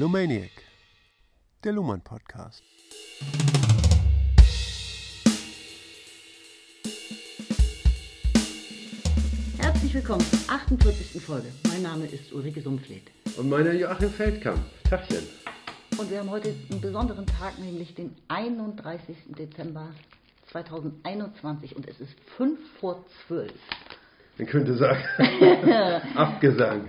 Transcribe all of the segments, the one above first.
Lumaniac, der Luhmann Podcast. Herzlich willkommen zur 48. Folge. Mein Name ist Ulrike Sumpfleth. Und meiner Joachim Feldkamp. Tachchen. Und wir haben heute einen besonderen Tag, nämlich den 31. Dezember 2021 und es ist 5 vor 12. Man könnte sagen, Abgesang.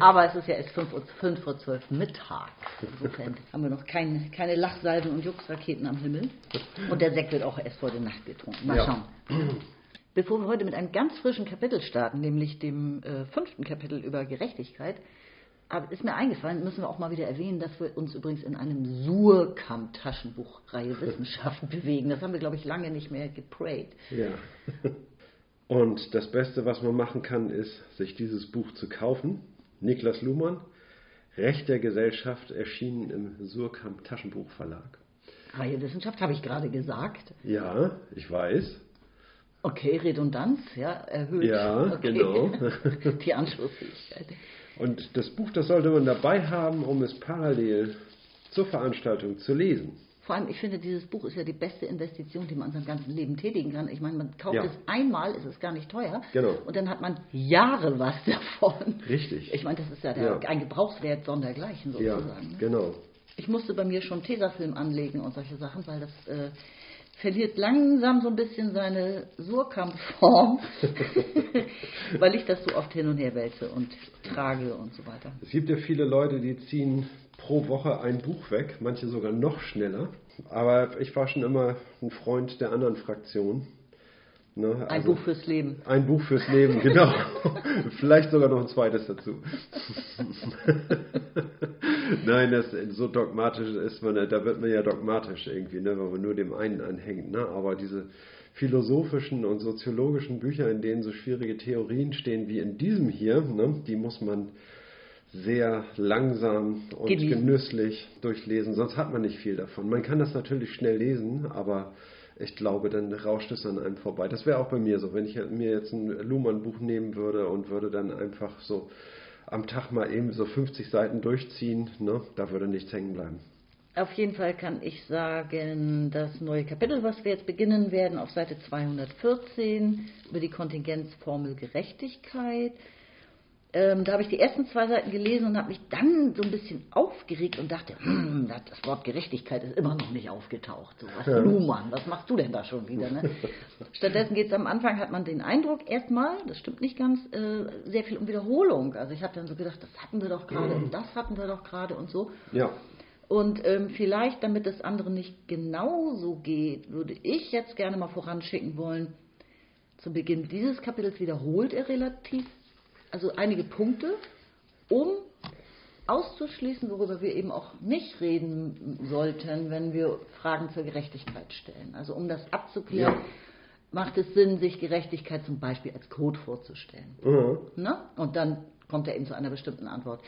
Aber es ist ja erst 5, Uhr, 5 vor 12 Mittag. Insofern haben wir noch kein, keine Lachsalven und Juxraketen am Himmel. Und der Sekt wird auch erst vor der Nacht getrunken. Mal Ja. schauen. Bevor wir heute mit einem ganz frischen Kapitel starten, nämlich dem äh, fünften Kapitel über Gerechtigkeit, aber ist mir eingefallen, müssen wir auch mal wieder erwähnen, dass wir uns übrigens in einem Surkamp-Taschenbuchreihe Wissenschaften bewegen. Das haben wir, glaube ich, lange nicht mehr geprayt. Ja. Und das Beste, was man machen kann, ist, sich dieses Buch zu kaufen. Niklas Luhmann, Recht der Gesellschaft, erschienen im Surkamp Taschenbuchverlag. Reihe Wissenschaft habe ich gerade gesagt. Ja, ich weiß. Okay, Redundanz, ja, erhöht. Ja, okay. genau. Die Anschlussfähigkeit. Und das Buch, das sollte man dabei haben, um es parallel zur Veranstaltung zu lesen. Vor allem, ich finde, dieses Buch ist ja die beste Investition, die man in seinem ganzen Leben tätigen kann. Ich meine, man kauft Ja. es einmal, ist es gar nicht teuer. Genau. Und dann hat man Jahre was davon. Richtig. Ich meine, das ist ja, der, Ja. ein Gebrauchswert sondergleichen Ja, sozusagen. ne? genau. Ich musste bei mir schon Tesafilm anlegen und solche Sachen, weil das äh, verliert langsam so ein bisschen seine Surkamp-Form, weil ich das so oft hin und her wälze und trage und so weiter. Es gibt ja viele Leute, die ziehen pro Woche ein Buch weg, manche sogar noch schneller. Aber ich war schon immer ein Freund der anderen Fraktion. Ne? Ein also- Buch fürs Leben. Ein Buch fürs Leben, genau. Vielleicht sogar noch ein zweites dazu. Nein, das so dogmatisch ist man, da wird man ja dogmatisch irgendwie, ne, wenn man nur dem einen anhängt. Ne? Aber diese philosophischen und soziologischen Bücher, in denen so schwierige Theorien stehen wie in diesem hier, ne, die muss man sehr langsam und Genießen. genüsslich durchlesen, sonst hat man nicht viel davon. Man kann das natürlich schnell lesen, aber ich glaube, dann rauscht es an einem vorbei. Das wäre auch bei mir so, wenn ich mir jetzt ein Luhmann-Buch nehmen würde und würde dann einfach so am Tag mal eben so 50 Seiten durchziehen, ne, da würde nichts hängen bleiben. Auf jeden Fall kann ich sagen, das neue Kapitel, was wir jetzt beginnen werden, auf Seite 214 über die Kontingenzformel Gerechtigkeit. Ähm, da habe ich die ersten zwei Seiten gelesen und habe mich dann so ein bisschen aufgeregt und dachte, hm, das das Wort Gerechtigkeit ist immer noch nicht aufgetaucht. So was, Luhmann, was machst du denn da schon wieder? Ne? Stattdessen geht es am Anfang, hat man den Eindruck, erstmal, das stimmt nicht ganz, äh, sehr viel um Wiederholung. Also ich habe dann so gedacht, das hatten wir doch gerade und das hatten wir doch gerade und so. Ja, Und ähm, vielleicht, damit es anderen nicht genauso geht, würde ich jetzt gerne mal voranschicken wollen, zu Beginn dieses Kapitels wiederholt er relativ, also einige Punkte, um auszuschließen, worüber wir eben auch nicht reden sollten, wenn wir Fragen zur Gerechtigkeit stellen. Also um das abzuklären, Ja. macht es Sinn, sich Gerechtigkeit zum Beispiel als Code vorzustellen. mhm. Ne? Und dann kommt er eben zu einer bestimmten Antwort.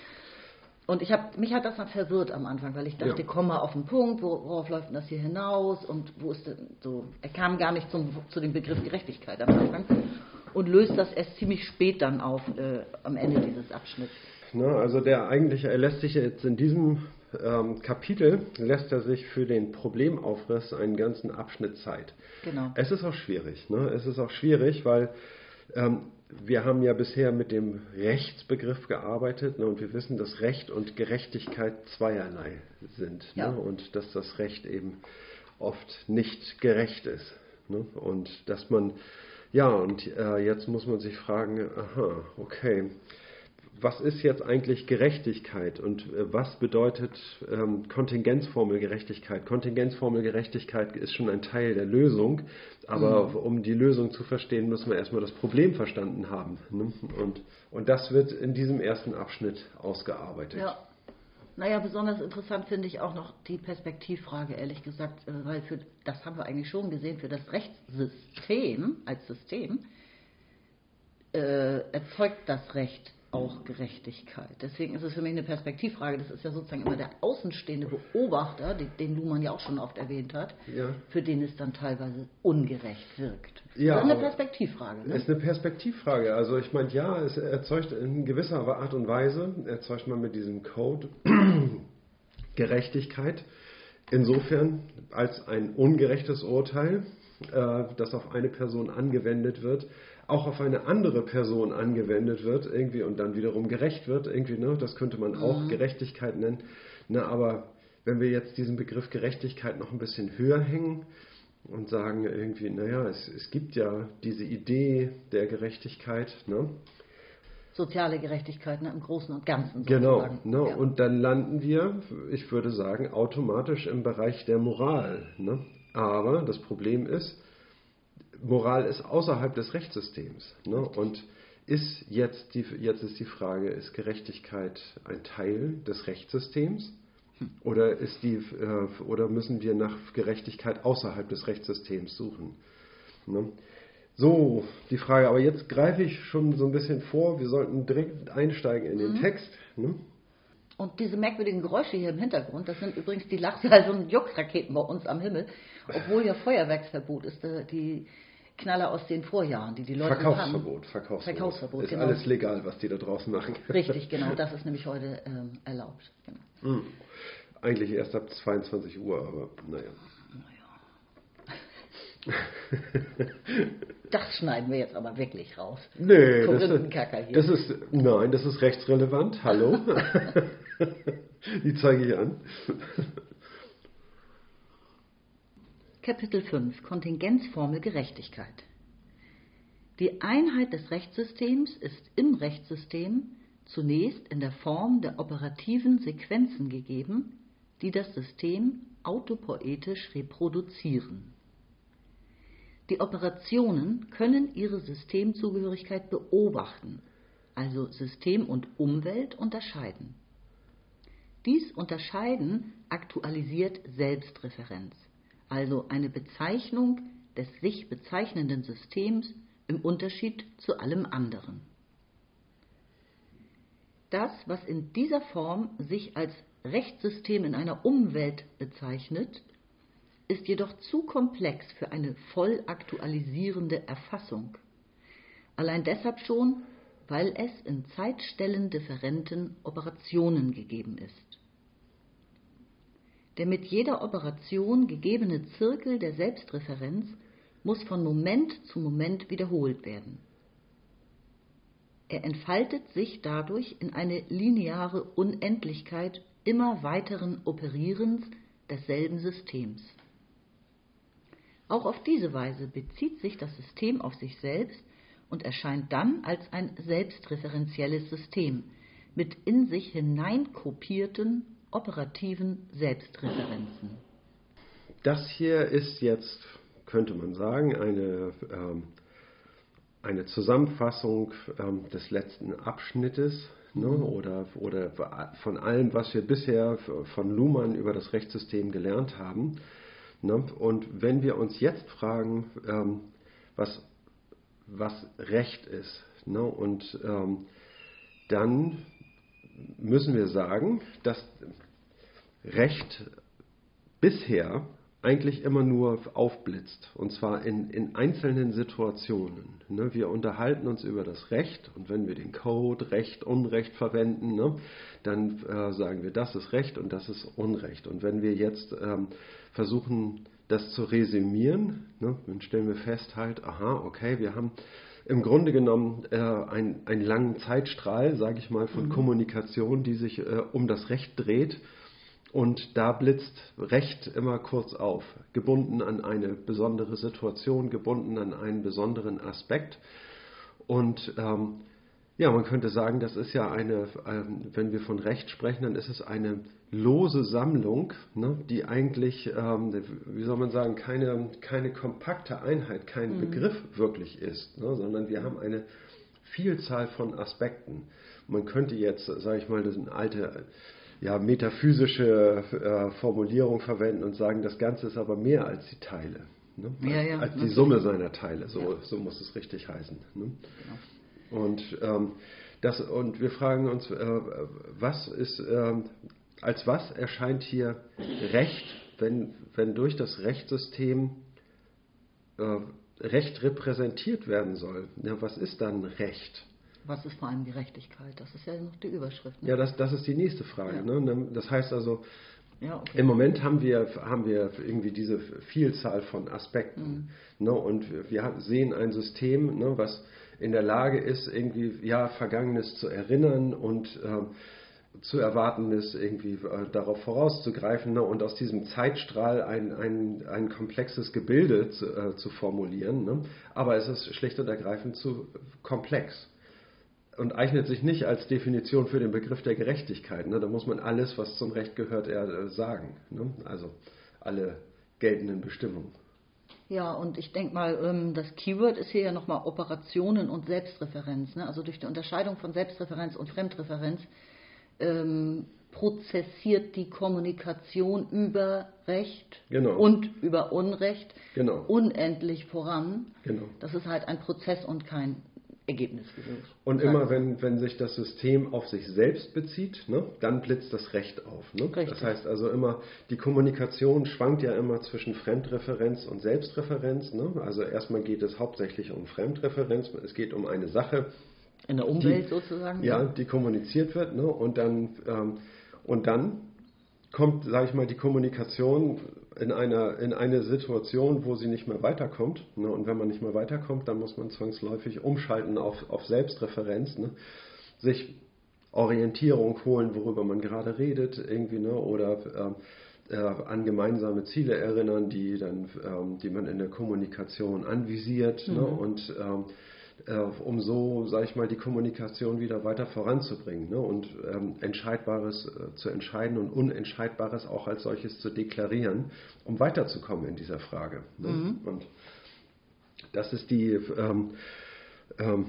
Und ich hab, mich hat das dann verwirrt am Anfang, weil ich dachte, Ja. komm mal auf den Punkt, wo- worauf läuft denn das hier hinaus und wo ist denn so, er kam gar nicht zum, zu dem Begriff Gerechtigkeit am Anfang und löst das erst ziemlich spät dann auf, äh, am Ende dieses Abschnitts. Ne, also der eigentliche, er lässt sich jetzt in diesem ähm, Kapitel, lässt er sich für den Problemaufriss einen ganzen Abschnitt Zeit. Genau. Es ist auch schwierig. Ne? Es ist auch schwierig, weil ähm, wir haben ja bisher mit dem Rechtsbegriff gearbeitet ne? und wir wissen, dass Recht und Gerechtigkeit zweierlei sind Ja. ne? und dass das Recht eben oft nicht gerecht ist. Ne? Und dass man, ja, und äh, jetzt muss man sich fragen, aha, okay, was ist jetzt eigentlich Gerechtigkeit und äh, was bedeutet ähm, Kontingenzformel Gerechtigkeit? Kontingenzformel Gerechtigkeit ist schon ein Teil der Lösung, aber um die Lösung zu verstehen, müssen wir erstmal das Problem verstanden haben. Ne? Und, und das wird in diesem ersten Abschnitt ausgearbeitet. Ja. Naja, besonders interessant finde ich auch noch die Perspektivfrage, ehrlich gesagt, äh, weil für, das haben wir eigentlich schon gesehen, für das Rechtssystem als System äh, erzeugt das Recht auch Gerechtigkeit? Deswegen ist es für mich eine Perspektivfrage. Das ist ja sozusagen immer der außenstehende Beobachter, den, Luhmann ja auch schon oft erwähnt hat, Ja. für den es dann teilweise ungerecht wirkt. Ja, das ist eine Perspektivfrage. Ne? Ist eine Perspektivfrage. Also ich meine, ja, es erzeugt in gewisser Art und Weise, erzeugt man mit diesem Code Gerechtigkeit. Insofern als ein ungerechtes Urteil, äh, das auf eine Person angewendet wird, auch auf eine andere Person angewendet wird irgendwie und dann wiederum gerecht wird irgendwie, ne? Das könnte man auch Gerechtigkeit nennen. Ne? Aber wenn wir jetzt diesen Begriff Gerechtigkeit noch ein bisschen höher hängen, und sagen irgendwie, naja, es, es gibt ja diese Idee der Gerechtigkeit, ne? Soziale Gerechtigkeit ne, im Großen und Ganzen. Genau, sozusagen. ne? Ja. und dann landen wir, ich würde sagen, automatisch im Bereich der Moral. Ne? Aber das Problem ist, Moral ist außerhalb des Rechtssystems. Ne? Und ist jetzt, die, jetzt ist die Frage, ist Gerechtigkeit ein Teil des Rechtssystems? Oder, ist die, äh, oder müssen wir nach Gerechtigkeit außerhalb des Rechtssystems suchen? Ne? So, die Frage, aber jetzt greife ich schon so ein bisschen vor, wir sollten direkt einsteigen in den Text. Ne? Und diese merkwürdigen Geräusche hier im Hintergrund, das sind übrigens die Lachsalven und Juckraketen bei uns am Himmel, obwohl ja Feuerwerksverbot ist, äh, die Knaller aus den Vorjahren, die die Leute Verkaufsverbot, Verkaufsverbot. Verkaufsverbot, ist genau. alles legal, was die da draußen machen. haben. Richtig, genau, das ist nämlich heute ähm, erlaubt. Genau. Eigentlich erst ab 22 Uhr, aber naja. Das schneiden wir jetzt aber wirklich raus. Nee, das, hier. das ist, nein, das ist rechtsrelevant. Hallo? die zeige ich an. Kapitel 5 Kontingenzformel Gerechtigkeit. Die Einheit des Rechtssystems ist im Rechtssystem zunächst in der Form der operativen Sequenzen gegeben, die das System autopoetisch reproduzieren. Die Operationen können ihre Systemzugehörigkeit beobachten, also System und Umwelt unterscheiden. Dies Unterscheiden aktualisiert Selbstreferenz, also eine Bezeichnung des sich bezeichnenden Systems im Unterschied zu allem anderen. Das, was in dieser Form sich als Rechtssystem in einer Umwelt bezeichnet, ist jedoch zu komplex für eine voll aktualisierende Erfassung. Allein deshalb schon, weil es in zeitstellendifferenten Operationen gegeben ist. Der mit jeder Operation gegebene Zirkel der Selbstreferenz muss von Moment zu Moment wiederholt werden. Er entfaltet sich dadurch in eine lineare Unendlichkeit immer weiteren Operierens desselben Systems. Auch auf diese Weise bezieht sich das System auf sich selbst und erscheint dann als ein selbstreferenzielles System mit in sich hineinkopierten operativen Selbstreferenzen. Das hier ist jetzt, könnte man sagen, eine, ähm, eine Zusammenfassung ähm, des letzten Abschnittes ne, oder, oder von allem, was wir bisher von Luhmann über das Rechtssystem gelernt haben. Ne? Und wenn wir uns jetzt fragen, ähm, was, was Recht ist, ne? und ähm, dann müssen wir sagen, dass Recht bisher eigentlich immer nur aufblitzt, und zwar in, in einzelnen Situationen. Ne? Wir unterhalten uns über das Recht und wenn wir den Code Recht, Unrecht verwenden, ne? dann äh, sagen wir, das ist Recht und das ist Unrecht. Und wenn wir jetzt ähm, versuchen, das zu resümieren, ne? dann stellen wir fest halt, aha, okay, wir haben im Grunde genommen äh, einen, einen langen Zeitstrahl, sage ich mal, von Kommunikation, die sich äh, um das Recht dreht. Und da blitzt Recht immer kurz auf, gebunden an eine besondere Situation, gebunden an einen besonderen Aspekt. Und ähm, ja, man könnte sagen, das ist ja eine, ähm, wenn wir von Recht sprechen, dann ist es eine lose Sammlung, ne, die eigentlich, ähm, wie soll man sagen, keine, keine kompakte Einheit, kein Begriff wirklich ist, ne, sondern wir haben eine Vielzahl von Aspekten. Man könnte jetzt, sage ich mal, das ist eine alte ja, metaphysische äh, Formulierung verwenden und sagen, das Ganze ist aber mehr als die Teile. Ne? Ja, ja, als die. Summe seiner Teile, so, so muss es richtig heißen. Ne? Und ähm, Das, und wir fragen uns, äh, was ist, äh, als was erscheint hier Recht, wenn, wenn durch das Rechtssystem äh, Recht repräsentiert werden soll? Ja, was ist dann Recht? Was ist vor allem Gerechtigkeit? Das ist ja noch die Überschrift. Ne? Ja, das, das ist die nächste Frage. Ja. Ne? Das heißt also, ja, okay. Im Moment haben wir, haben wir irgendwie diese Vielzahl von Aspekten. Mhm. Ne? Und wir sehen ein System, ne, was in der Lage ist, irgendwie ja, Vergangenes zu erinnern und äh, zu Erwartendes irgendwie äh, darauf vorauszugreifen ne? und aus diesem Zeitstrahl ein, ein, ein komplexes Gebilde zu, äh, zu formulieren. Ne? Aber es ist schlicht und ergreifend zu komplex und eignet sich nicht als Definition für den Begriff der Gerechtigkeit. Ne? Da muss man alles, was zum Recht gehört, eher äh, sagen. Ne? Also alle geltenden Bestimmungen. Ja, und ich denke mal, ähm, das Keyword ist hier ja nochmal Operationen und Selbstreferenz. Ne? Also durch die Unterscheidung von Selbstreferenz und Fremdreferenz ähm, prozessiert die Kommunikation über Recht genau. und über Unrecht genau. unendlich voran. Genau. Das ist halt ein Prozess und kein Ergebnis Und immer wenn, wenn sich das System auf sich selbst bezieht, ne, dann blitzt das Recht auf. Ne? Das heißt also immer, die Kommunikation schwankt ja immer zwischen Fremdreferenz und Selbstreferenz. Ne? Also erstmal geht es hauptsächlich um Fremdreferenz, es geht um eine Sache. In der Umwelt die, sozusagen? Ja, die kommuniziert wird. Ne? Und, dann, ähm, und dann kommt, sage ich mal, die Kommunikation in, einer, in eine Situation, wo sie nicht mehr weiterkommt. Ne? Und wenn man nicht mehr weiterkommt, dann muss man zwangsläufig umschalten auf, auf Selbstreferenz, ne? sich Orientierung holen, worüber man gerade redet, irgendwie, ne? oder äh, äh, an gemeinsame Ziele erinnern, die, dann, ähm, die man in der Kommunikation anvisiert. Ne? Mhm. Ne? Und ähm, äh, um so, sage ich mal, die Kommunikation wieder weiter voranzubringen ne? und ähm, Entscheidbares äh, zu entscheiden und Unentscheidbares auch als solches zu deklarieren, um weiterzukommen in dieser Frage. Ne? Mhm. Und das ist die ähm, ähm,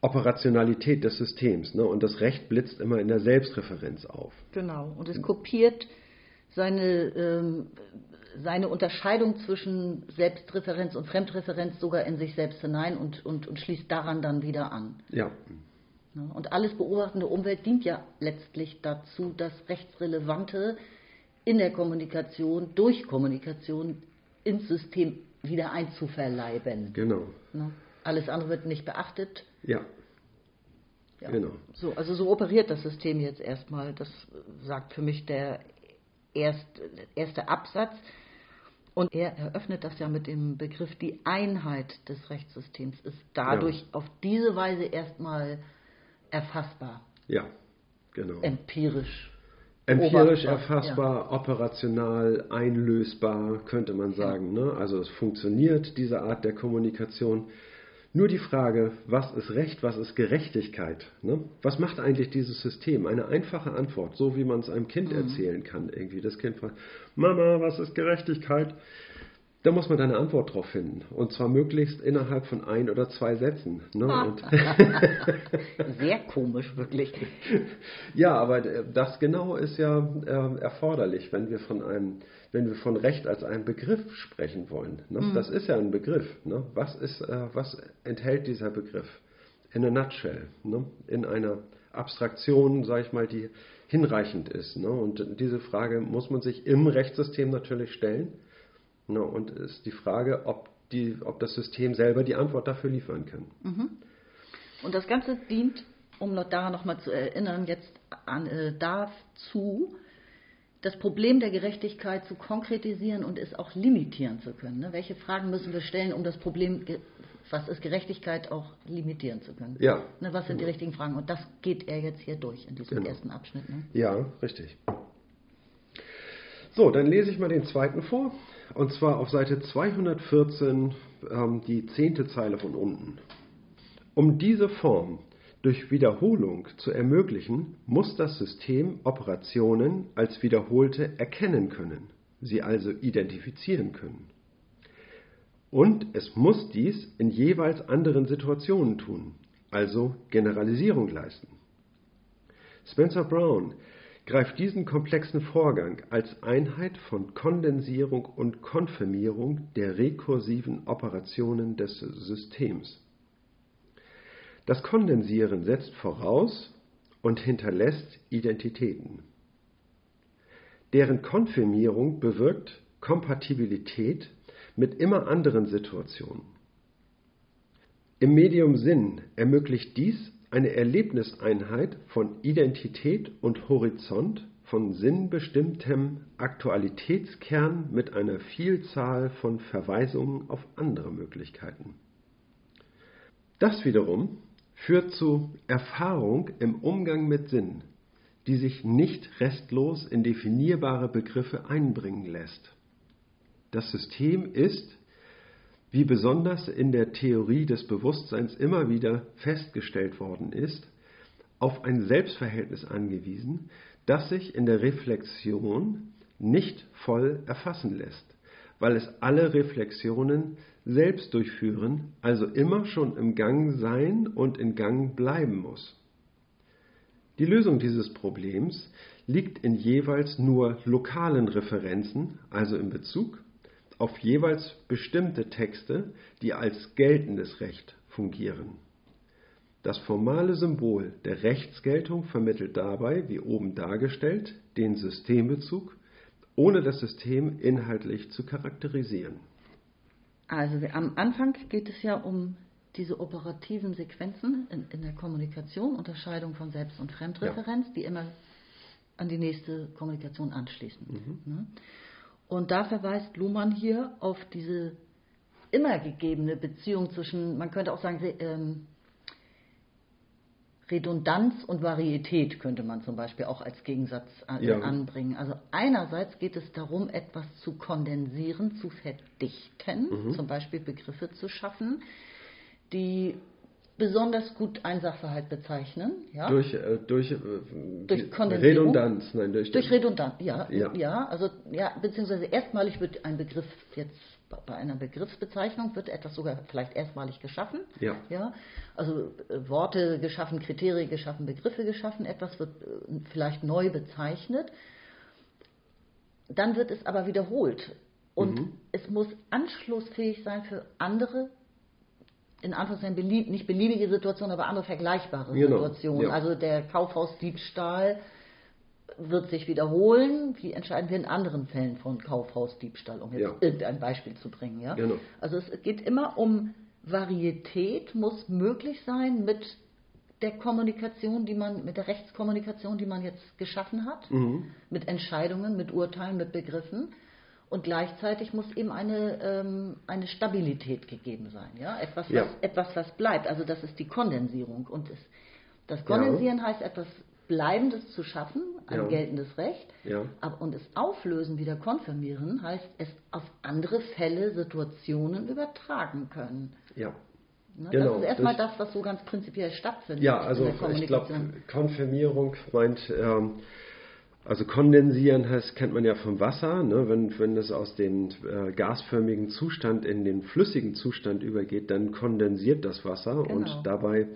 Operationalität des Systems. Ne? Und das Recht blitzt immer in der Selbstreferenz auf. Genau. Und es kopiert seine ähm, seine Unterscheidung zwischen Selbstreferenz und Fremdreferenz sogar in sich selbst hinein und, und, und schließt daran dann wieder an. Ja. Und alles beobachtende Umwelt dient ja letztlich dazu, das Rechtsrelevante in der Kommunikation, durch Kommunikation ins System wieder einzuverleiben. Genau. Alles andere wird nicht beachtet. Ja. ja. Genau. So, also so operiert das System jetzt erstmal. Das sagt für mich der erst, erste Absatz. Und er eröffnet das ja mit dem Begriff, die Einheit des Rechtssystems ist dadurch ja. auf diese Weise erstmal erfassbar. Ja, genau. Empirisch. Empirisch erfassbar, ja. operational einlösbar, könnte man sagen. Ja. Ne? Also es funktioniert, diese Art der Kommunikation. Nur die Frage, was ist Recht, was ist Gerechtigkeit? Ne? Was macht eigentlich dieses System? Eine einfache Antwort, so wie man es einem Kind mhm. erzählen kann. Irgendwie das Kind fragt, Mama, was ist Gerechtigkeit? Da muss man eine Antwort drauf finden. Und zwar möglichst innerhalb von ein oder zwei Sätzen. Ne? Sehr komisch, wirklich. Ja, aber das genau ist ja äh, erforderlich, wenn wir von einem wenn wir von Recht als einen Begriff sprechen wollen. Ne? Mhm. Das ist ja ein Begriff. Ne? Was, ist, äh, was enthält dieser Begriff? In a nutshell. Ne? In einer Abstraktion, sage ich mal, die hinreichend ist. Ne? Und diese Frage muss man sich im Rechtssystem natürlich stellen. Ne? Und ist die Frage, ob, die, ob das System selber die Antwort dafür liefern kann. Mhm. Und das Ganze dient, um noch daran nochmal zu erinnern, jetzt an, äh, dazu, das Problem der Gerechtigkeit zu konkretisieren und es auch limitieren zu können. Ne? Welche Fragen müssen wir stellen, um das Problem, was ist Gerechtigkeit, auch limitieren zu können? Ja. Ne, was sind die richtigen Fragen? Und das geht er jetzt hier durch in diesem genau. ersten Abschnitt. Ne? Ja, richtig. So, dann lese ich mal den zweiten vor. Und zwar auf Seite 214, ähm, die zehnte Zeile von unten. Um diese Form durch Wiederholung zu ermöglichen, muss das System Operationen als wiederholte erkennen können, sie also identifizieren können. Und es muss dies in jeweils anderen Situationen tun, also Generalisierung leisten. Spencer Brown greift diesen komplexen Vorgang als Einheit von Kondensierung und Konfirmierung der rekursiven Operationen des Systems Das Kondensieren setzt voraus und hinterlässt Identitäten. Deren Konfirmierung bewirkt Kompatibilität mit immer anderen Situationen. Im Medium Sinn ermöglicht dies eine Erlebniseinheit von Identität und Horizont, von sinnbestimmtem Aktualitätskern mit einer Vielzahl von Verweisungen auf andere Möglichkeiten. Das wiederum führt zu Erfahrung im Umgang mit Sinn, die sich nicht restlos in definierbare Begriffe einbringen lässt. Das System ist, wie besonders in der Theorie des Bewusstseins immer wieder festgestellt worden ist, auf ein Selbstverhältnis angewiesen, das sich in der Reflexion nicht voll erfassen lässt, weil es alle Reflexionen selbst durchführen, also immer schon im Gang sein und in Gang bleiben muss. Die Lösung dieses Problems liegt in jeweils nur lokalen Referenzen, also in Bezug auf jeweils bestimmte Texte, die als geltendes Recht fungieren. Das formale Symbol der Rechtsgeltung vermittelt dabei, wie oben dargestellt, den Systembezug, ohne das System inhaltlich zu charakterisieren. Also am Anfang geht es ja um diese operativen Sequenzen in, in der Kommunikation, Unterscheidung von Selbst- und Fremdreferenz, ja. die immer an die nächste Kommunikation anschließen. Mhm. Ne? Und da verweist Luhmann hier auf diese immer gegebene Beziehung zwischen, man könnte auch sagen, ähm, Redundanz und Varietät könnte man zum Beispiel auch als Gegensatz an, ja. anbringen. Also einerseits geht es darum, etwas zu kondensieren, zu verdichten, mhm. zum Beispiel Begriffe zu schaffen, die besonders gut ein Sachverhalt bezeichnen. Ja? Durch, äh, durch, äh, durch Redundanz, nein, durch, durch Redundanz, ja, ja, ja. also ja, beziehungsweise erstmalig wird ein Begriff jetzt bei einer Begriffsbezeichnung wird etwas sogar vielleicht erstmalig geschaffen. Ja. ja? Also äh, Worte geschaffen, Kriterien geschaffen, Begriffe geschaffen, etwas wird äh, vielleicht neu bezeichnet. Dann wird es aber wiederholt. Und mhm. es muss anschlussfähig sein für andere in Anführungszeichen belieb, nicht beliebige Situationen, aber andere vergleichbare genau. Situationen. Ja. Also der Kaufhausdiebstahl wird sich wiederholen. Wie entscheiden wir in anderen Fällen von Kaufhausdiebstahl, um jetzt ja. irgendein Beispiel zu bringen. Ja? Genau. Also es geht immer um Varietät, muss möglich sein mit der Kommunikation, die man, mit der Rechtskommunikation, die man jetzt geschaffen hat, mhm. mit Entscheidungen, mit Urteilen, mit Begriffen. Und gleichzeitig muss eben eine, ähm, eine Stabilität gegeben sein. Ja? Etwas, ja. Was, etwas, was bleibt. Also das ist die Kondensierung. Und es, das Kondensieren ja. heißt, etwas Bleibendes zu schaffen, ein ja. geltendes Recht. Aber, und es Auflösen, wieder konfirmieren, heißt es auf andere Fälle, Situationen übertragen können. Ja. Ne? Genau, das ist erstmal das, was so ganz prinzipiell stattfindet. Ja, also ich glaube, Konfirmierung meint, ähm, also kondensieren heißt, kennt man ja vom Wasser, ne? wenn, wenn es aus dem äh, gasförmigen Zustand in den flüssigen Zustand übergeht, dann kondensiert das Wasser genau. und dabei,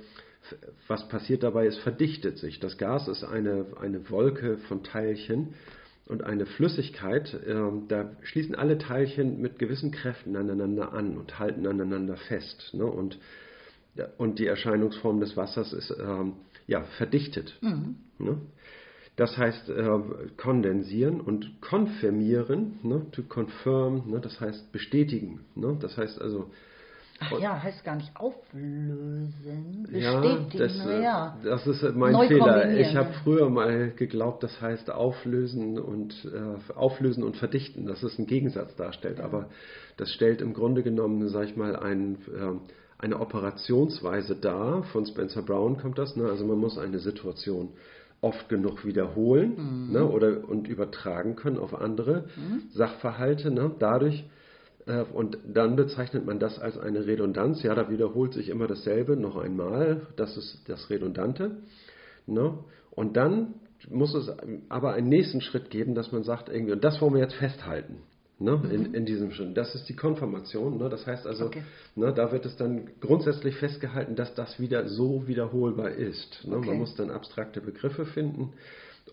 was passiert dabei, es verdichtet sich. Das Gas ist eine, eine Wolke von Teilchen und eine Flüssigkeit, äh, da schließen alle Teilchen mit gewissen Kräften aneinander an und halten aneinander fest. Ne? Und, und die Erscheinungsform des Wassers ist ähm, ja, verdichtet. Mhm. Ne? Das heißt äh, kondensieren und konfirmieren, ne, to confirm, ne, das heißt bestätigen. Ne, das heißt also. Ach ja, heißt gar nicht auflösen, bestätigen. Ja, das, ja. das ist mein Neu Fehler. Ich habe früher mal geglaubt, das heißt auflösen und äh, auflösen und verdichten, dass es einen Gegensatz darstellt. Ja. Aber das stellt im Grunde genommen, sage ich mal, ein, äh, eine Operationsweise dar. Von Spencer Brown kommt das. Ne? Also man muss eine Situation oft genug wiederholen mhm. ne, oder, und übertragen können auf andere mhm. Sachverhalte. Ne, dadurch, und dann bezeichnet man das als eine Redundanz. Ja, da wiederholt sich immer dasselbe noch einmal. Das ist das Redundante. Ne, und dann muss es aber einen nächsten Schritt geben, dass man sagt, irgendwie, und das wollen wir jetzt festhalten. Ne, mhm. in, in diesem Schritt. Das ist die Konfirmation. Ne, das heißt also, okay. ne, da wird es dann grundsätzlich festgehalten, dass das wieder so wiederholbar ist. Ne. Okay. Man muss dann abstrakte Begriffe finden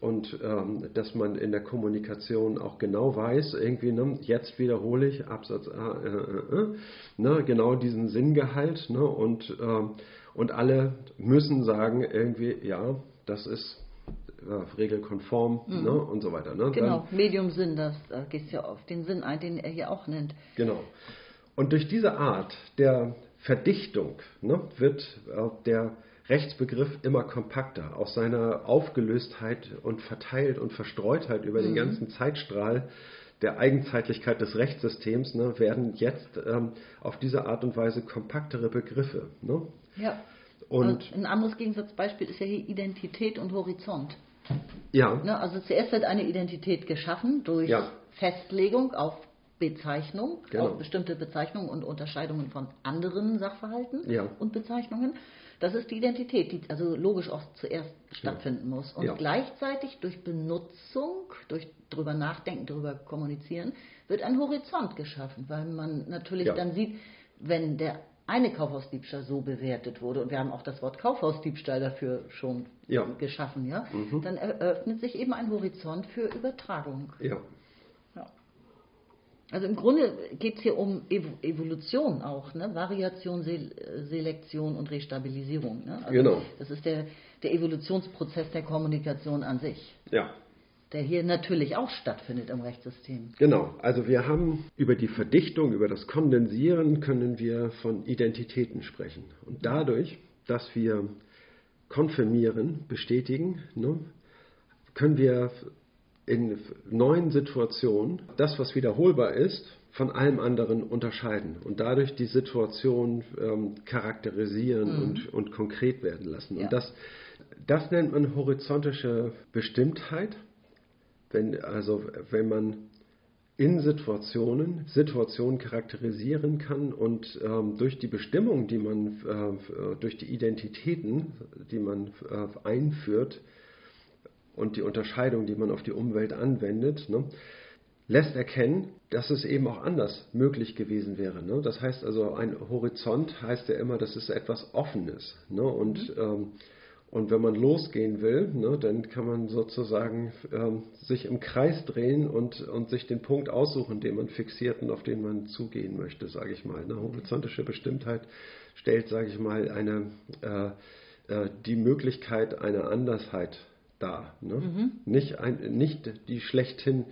und ähm, dass man in der Kommunikation auch genau weiß, irgendwie, ne, jetzt wiederhole ich Absatz A, äh, äh, äh, ne, genau diesen Sinngehalt ne, und, äh, Und alle müssen sagen irgendwie, ja, das ist ja, regelkonform Mhm. ne, und so weiter. Ne? Genau, Medium Sinn, das da gehst ja auf den Sinn ein, den er hier auch nennt. Genau. Und durch diese Art der Verdichtung ne, wird äh, der Rechtsbegriff immer kompakter. Aus seiner Aufgelöstheit und verteilt und Verstreutheit über den ganzen Zeitstrahl der Eigenzeitlichkeit des Rechtssystems ne, werden jetzt ähm, auf diese Art und Weise kompaktere Begriffe. Ne? Ja. Und Und ein anderes Gegensatzbeispiel ist ja hier Identität und Horizont. ja, Ne, also zuerst wird eine Identität geschaffen durch Ja. Festlegung auf Bezeichnung, Genau. auf bestimmte Bezeichnungen und Unterscheidungen von anderen Sachverhalten Ja. und Bezeichnungen. Das ist die Identität, die also logisch auch zuerst stattfinden muss. Und Ja. gleichzeitig durch Benutzung, durch drüber nachdenken, drüber kommunizieren, wird ein Horizont geschaffen, weil man natürlich Ja. dann sieht, wenn der eine Kaufhausdiebstahl so bewertet wurde, und wir haben auch das Wort Kaufhausdiebstahl dafür schon Ja. Mhm. geschaffen, ja, dann eröffnet sich eben ein Horizont für Übertragung. Ja. Also im Grunde geht es hier um Evo Evolution auch, ne? Variation, Se Selektion und Restabilisierung. Ne? Also Genau. Das ist der, der Evolutionsprozess der Kommunikation an sich, ja. der hier natürlich auch stattfindet im Rechtssystem. Genau, also wir haben über die Verdichtung, über das Kondensieren können wir von Identitäten sprechen. Und dadurch, dass wir konfirmieren, bestätigen, ne, können wir in neuen Situationen das, was wiederholbar ist, von allem anderen unterscheiden und dadurch die Situation ähm, charakterisieren und, und konkret werden lassen. Ja. Und das, das nennt man horizontische Bestimmtheit wenn, also wenn man in Situationen Situationen charakterisieren kann und ähm, durch die Bestimmung, die man, äh, durch die Identitäten, die man äh, einführt und die Unterscheidung, die man auf die Umwelt anwendet, ne, lässt erkennen, dass es eben auch anders möglich gewesen wäre. Ne? Das heißt also, ein Horizont heißt ja immer, dass es etwas Offenes. Ne? Und, ähm, und wenn man losgehen will, ne, dann kann man sozusagen ähm, sich im Kreis drehen und, und sich den Punkt aussuchen, den man fixiert und auf den man zugehen möchte, sage ich mal. Ne? Horizontische Bestimmtheit stellt, sage ich mal, eine, äh, äh, die Möglichkeit einer Andersheit dar. Ne? Nicht, ein, nicht die schlechthin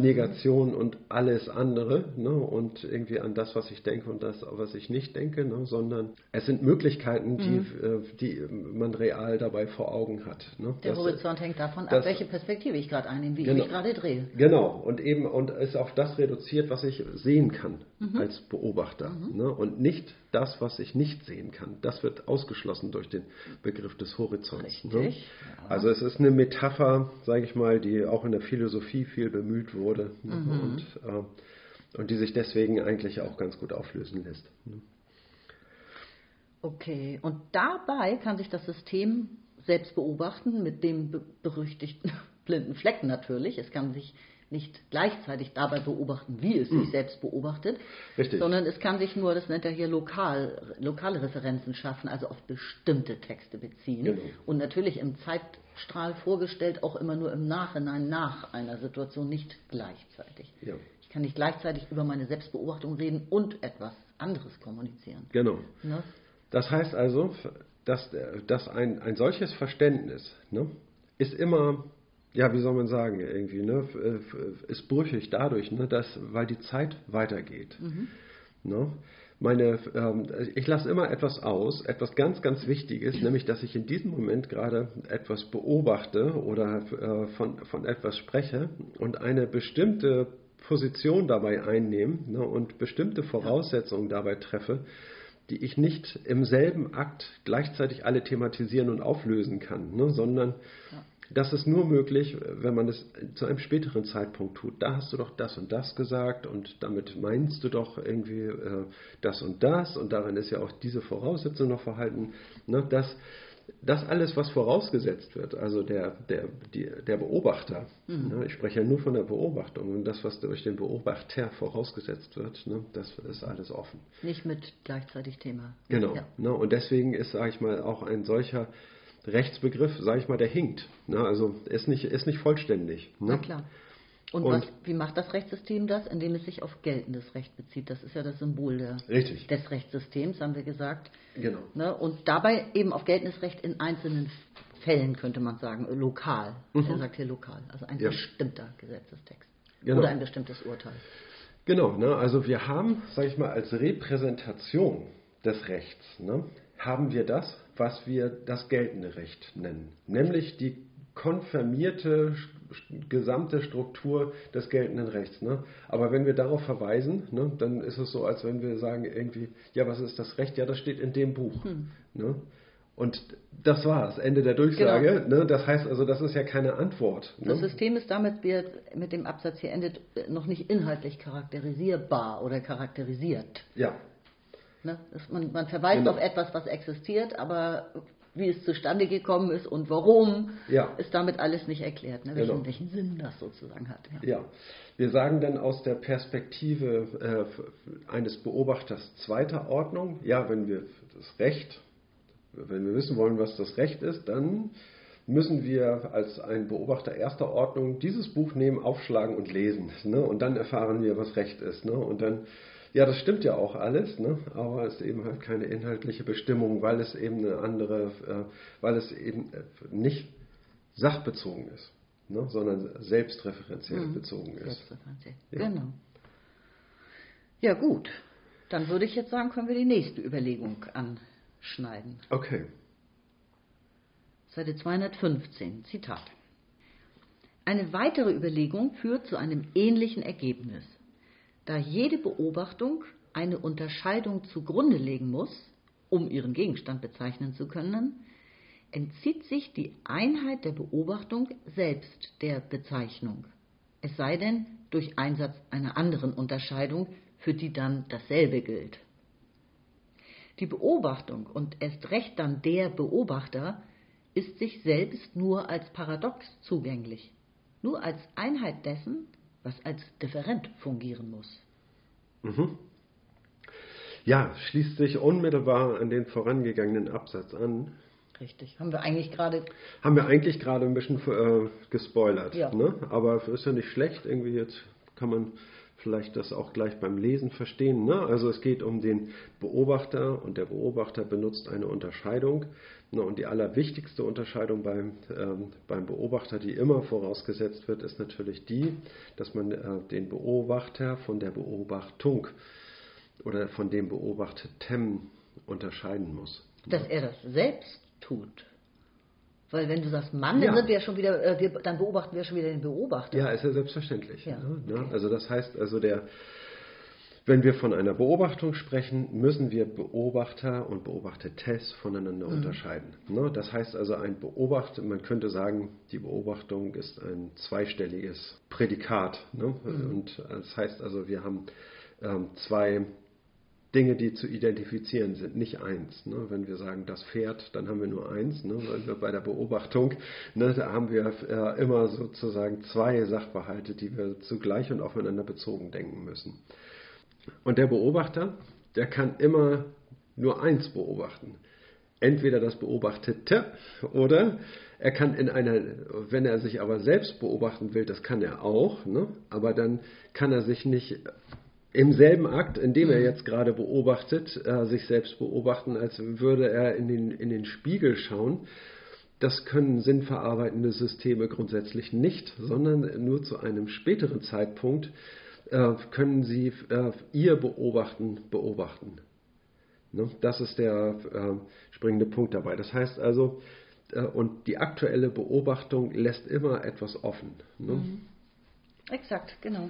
Negation und alles andere ne? und irgendwie an das, was ich denke und das, was ich nicht denke, ne? sondern es sind Möglichkeiten, die, äh, die man real dabei vor Augen hat. Ne? Der Das- Horizont hängt davon ab, welche Perspektive ich gerade einnehme, wie Genau. ich mich gerade drehe. Genau, und eben und ist auf das reduziert, was ich sehen kann Mhm. als Beobachter. Ne? Und nicht das, was ich nicht sehen kann. Das wird ausgeschlossen durch den Begriff des Horizonts. Ne? Richtig, ja. Also es ist eine Metapher, sage ich mal, die auch in der Philosophie viel bemüht wurde ne? Mhm. und, äh, und die sich deswegen eigentlich auch ganz gut auflösen lässt. Ne? Okay, und dabei kann sich das System selbst beobachten, mit dem be berüchtigten blinden Fleck natürlich. Es kann sich nicht gleichzeitig dabei beobachten, wie es sich selbst beobachtet, Hm. Richtig. sondern es kann sich nur, das nennt er hier lokal, lokale Referenzen schaffen, also auf bestimmte Texte beziehen Genau. und natürlich im Zeitstrahl vorgestellt auch immer nur im Nachhinein nach einer Situation, nicht gleichzeitig. Ja. Ich kann nicht gleichzeitig über meine Selbstbeobachtung reden und etwas anderes kommunizieren. Genau. Ne? Das heißt also, dass, dass ein, ein solches Verständnis ne, ist immer, ja, wie soll man sagen, irgendwie, ne, ist brüchig dadurch, ne, dass, weil die Zeit weitergeht. Ne? Meine, ähm, ich lasse immer etwas aus, etwas ganz, ganz Wichtiges, nämlich, dass ich in diesem Moment gerade etwas beobachte oder äh, von, von etwas spreche und eine bestimmte Position dabei einnehme ne, und bestimmte Voraussetzungen dabei treffe, die ich nicht im selben Akt gleichzeitig alle thematisieren und auflösen kann, ne, sondern das ist nur möglich, wenn man es zu einem späteren Zeitpunkt tut. Da hast du doch das und das gesagt und damit meinst du doch irgendwie äh, das und das und darin ist ja auch diese Voraussetzung noch verhalten. Ne, das, das alles, was vorausgesetzt wird, also der, der, die, der Beobachter, ne, ich spreche ja nur von der Beobachtung und das, was durch den Beobachter vorausgesetzt wird, ne, das ist alles offen. Nicht mit gleichzeitig Thema. Genau. Ja. Ne, und deswegen ist, sage ich mal, auch ein solcher Rechtsbegriff, sage ich mal, der hinkt. Ne, also ist nicht, ist nicht vollständig. Ne? Na klar. Und, was, wie macht das Rechtssystem das? Indem es sich auf geltendes Recht bezieht. Das ist ja das Symbol der, des Rechtssystems, haben wir gesagt. Genau. Ne? Und dabei eben auf geltendes Recht in einzelnen Fällen, könnte man sagen, lokal. Er sagt hier lokal, also ein Mhm. Ja. bestimmter Gesetzestext. Genau. Oder ein bestimmtes Urteil. Genau, ne? also wir haben, sage ich mal, als Repräsentation des Rechts, ne, haben wir das, was wir das geltende Recht nennen, nämlich die konfirmierte gesamte Struktur des geltenden Rechts. Ne? Aber wenn wir darauf verweisen, ne, dann ist es so, als wenn wir sagen irgendwie, ja, was ist das Recht? Ja, das steht in dem Buch. Ne? Und das war das Ende der Durchsage. Ne? Das heißt also, das ist ja keine Antwort. Das Ne? System ist damit, wie mit dem Absatz hier endet, noch nicht inhaltlich charakterisierbar oder charakterisiert. Ja, Ne? Man, man verweist Genau. auf etwas, was existiert, aber wie es zustande gekommen ist und warum, Ja. ist damit alles nicht erklärt, ne? welchen, Genau. welchen Sinn das sozusagen hat. Ja. Ja, wir sagen dann aus der Perspektive äh, eines Beobachters zweiter Ordnung, ja, wenn wir das Recht, wenn wir wissen wollen, was das Recht ist, dann müssen wir als ein Beobachter erster Ordnung dieses Buch nehmen, aufschlagen und lesen. Ne? Und dann erfahren wir, was Recht ist. Ne? Und dann, ja, das stimmt ja auch alles, ne? aber es ist eben halt keine inhaltliche Bestimmung, weil es eben eine andere, äh, weil es eben äh, nicht sachbezogen ist, ne? sondern selbstreferenziell bezogen ist. Selbstreferenziell. Ja. Genau. Ja gut, dann würde ich jetzt sagen, können wir die nächste Überlegung anschneiden. Okay. Seite 215, Zitat. Eine weitere Überlegung führt zu einem ähnlichen Ergebnis. Da jede Beobachtung eine Unterscheidung zugrunde legen muss, um ihren Gegenstand bezeichnen zu können, entzieht sich die Einheit der Beobachtung selbst der Bezeichnung. Es sei denn durch Einsatz einer anderen Unterscheidung, für die dann dasselbe gilt. Die Beobachtung und erst recht dann der Beobachter ist sich selbst nur als Paradox zugänglich, nur als Einheit dessen, was als Different fungieren muss. Mhm. Ja, schließt sich unmittelbar an den vorangegangenen Absatz an. Richtig. Haben wir eigentlich gerade. Haben wir eigentlich gerade ein bisschen äh, gespoilert. Ja. Ne? Aber ist ja nicht schlecht. Irgendwie jetzt kann man vielleicht das auch gleich beim Lesen verstehen. Ne? Also es geht um den Beobachter und der Beobachter benutzt eine Unterscheidung. Ne? Und die allerwichtigste Unterscheidung beim, ähm, beim Beobachter, die immer vorausgesetzt wird, ist natürlich die, dass man äh, den Beobachter von der Beobachtung oder von dem Beobachteten unterscheiden muss. dass er das selbst tut. Weil wenn du sagst Mann, Ja. dann sind wir ja schon wieder, äh, wir, dann beobachten wir schon wieder den Beobachter. Ja, ist ja selbstverständlich. Ja, ne? Ne? okay. Also das heißt, also der, wenn wir von einer Beobachtung sprechen, müssen wir Beobachter und Beobachtetes Mhm. voneinander unterscheiden. Ne? Das heißt also ein Beobachter, man könnte sagen, die Beobachtung ist ein zweistelliges Prädikat. Ne? Mhm. Und das heißt also, wir haben ähm, zwei Dinge, die zu identifizieren sind, nicht eins. Ne? Wenn wir sagen, das Pferd, dann haben wir nur eins. Ne? Wenn wir bei der Beobachtung, ne, da haben wir äh, immer sozusagen zwei Sachverhalte, die wir zugleich und aufeinander bezogen denken müssen. Und der Beobachter, der kann immer nur eins beobachten. Entweder das Beobachtete oder er kann in einer, wenn er sich aber selbst beobachten will, das kann er auch, ne? aber dann kann er sich nicht im selben Akt, in dem er jetzt gerade beobachtet, äh, sich selbst beobachten, als würde er in den, in den Spiegel schauen. Das können sinnverarbeitende Systeme grundsätzlich nicht, sondern nur zu einem späteren Zeitpunkt äh, können sie äh, ihr Beobachten beobachten. Ne? Das ist der äh, springende Punkt dabei. Das heißt also, äh, und die aktuelle Beobachtung lässt immer etwas offen. Ne? Exakt, genau.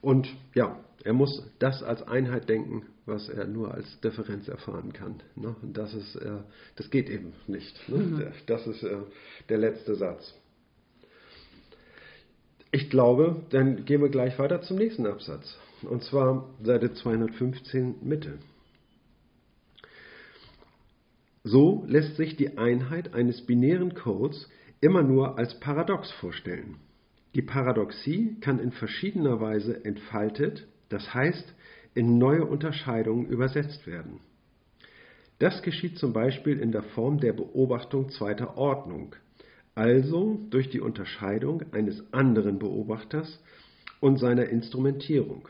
Und ja, er muss das als Einheit denken, was er nur als Differenz erfahren kann. Ne? Und das, ist, äh, das geht eben nicht. Ne? Das ist äh, der letzte Satz. Ich glaube, dann gehen wir gleich weiter zum nächsten Absatz. Und zwar Seite 215 Mitte. So lässt sich die Einheit eines binären Codes immer nur als Paradox vorstellen. Die Paradoxie kann in verschiedener Weise entfaltet, das heißt in neue Unterscheidungen übersetzt werden. Das geschieht zum Beispiel in der Form der Beobachtung zweiter Ordnung, also durch die Unterscheidung eines anderen Beobachters und seiner Instrumentierung.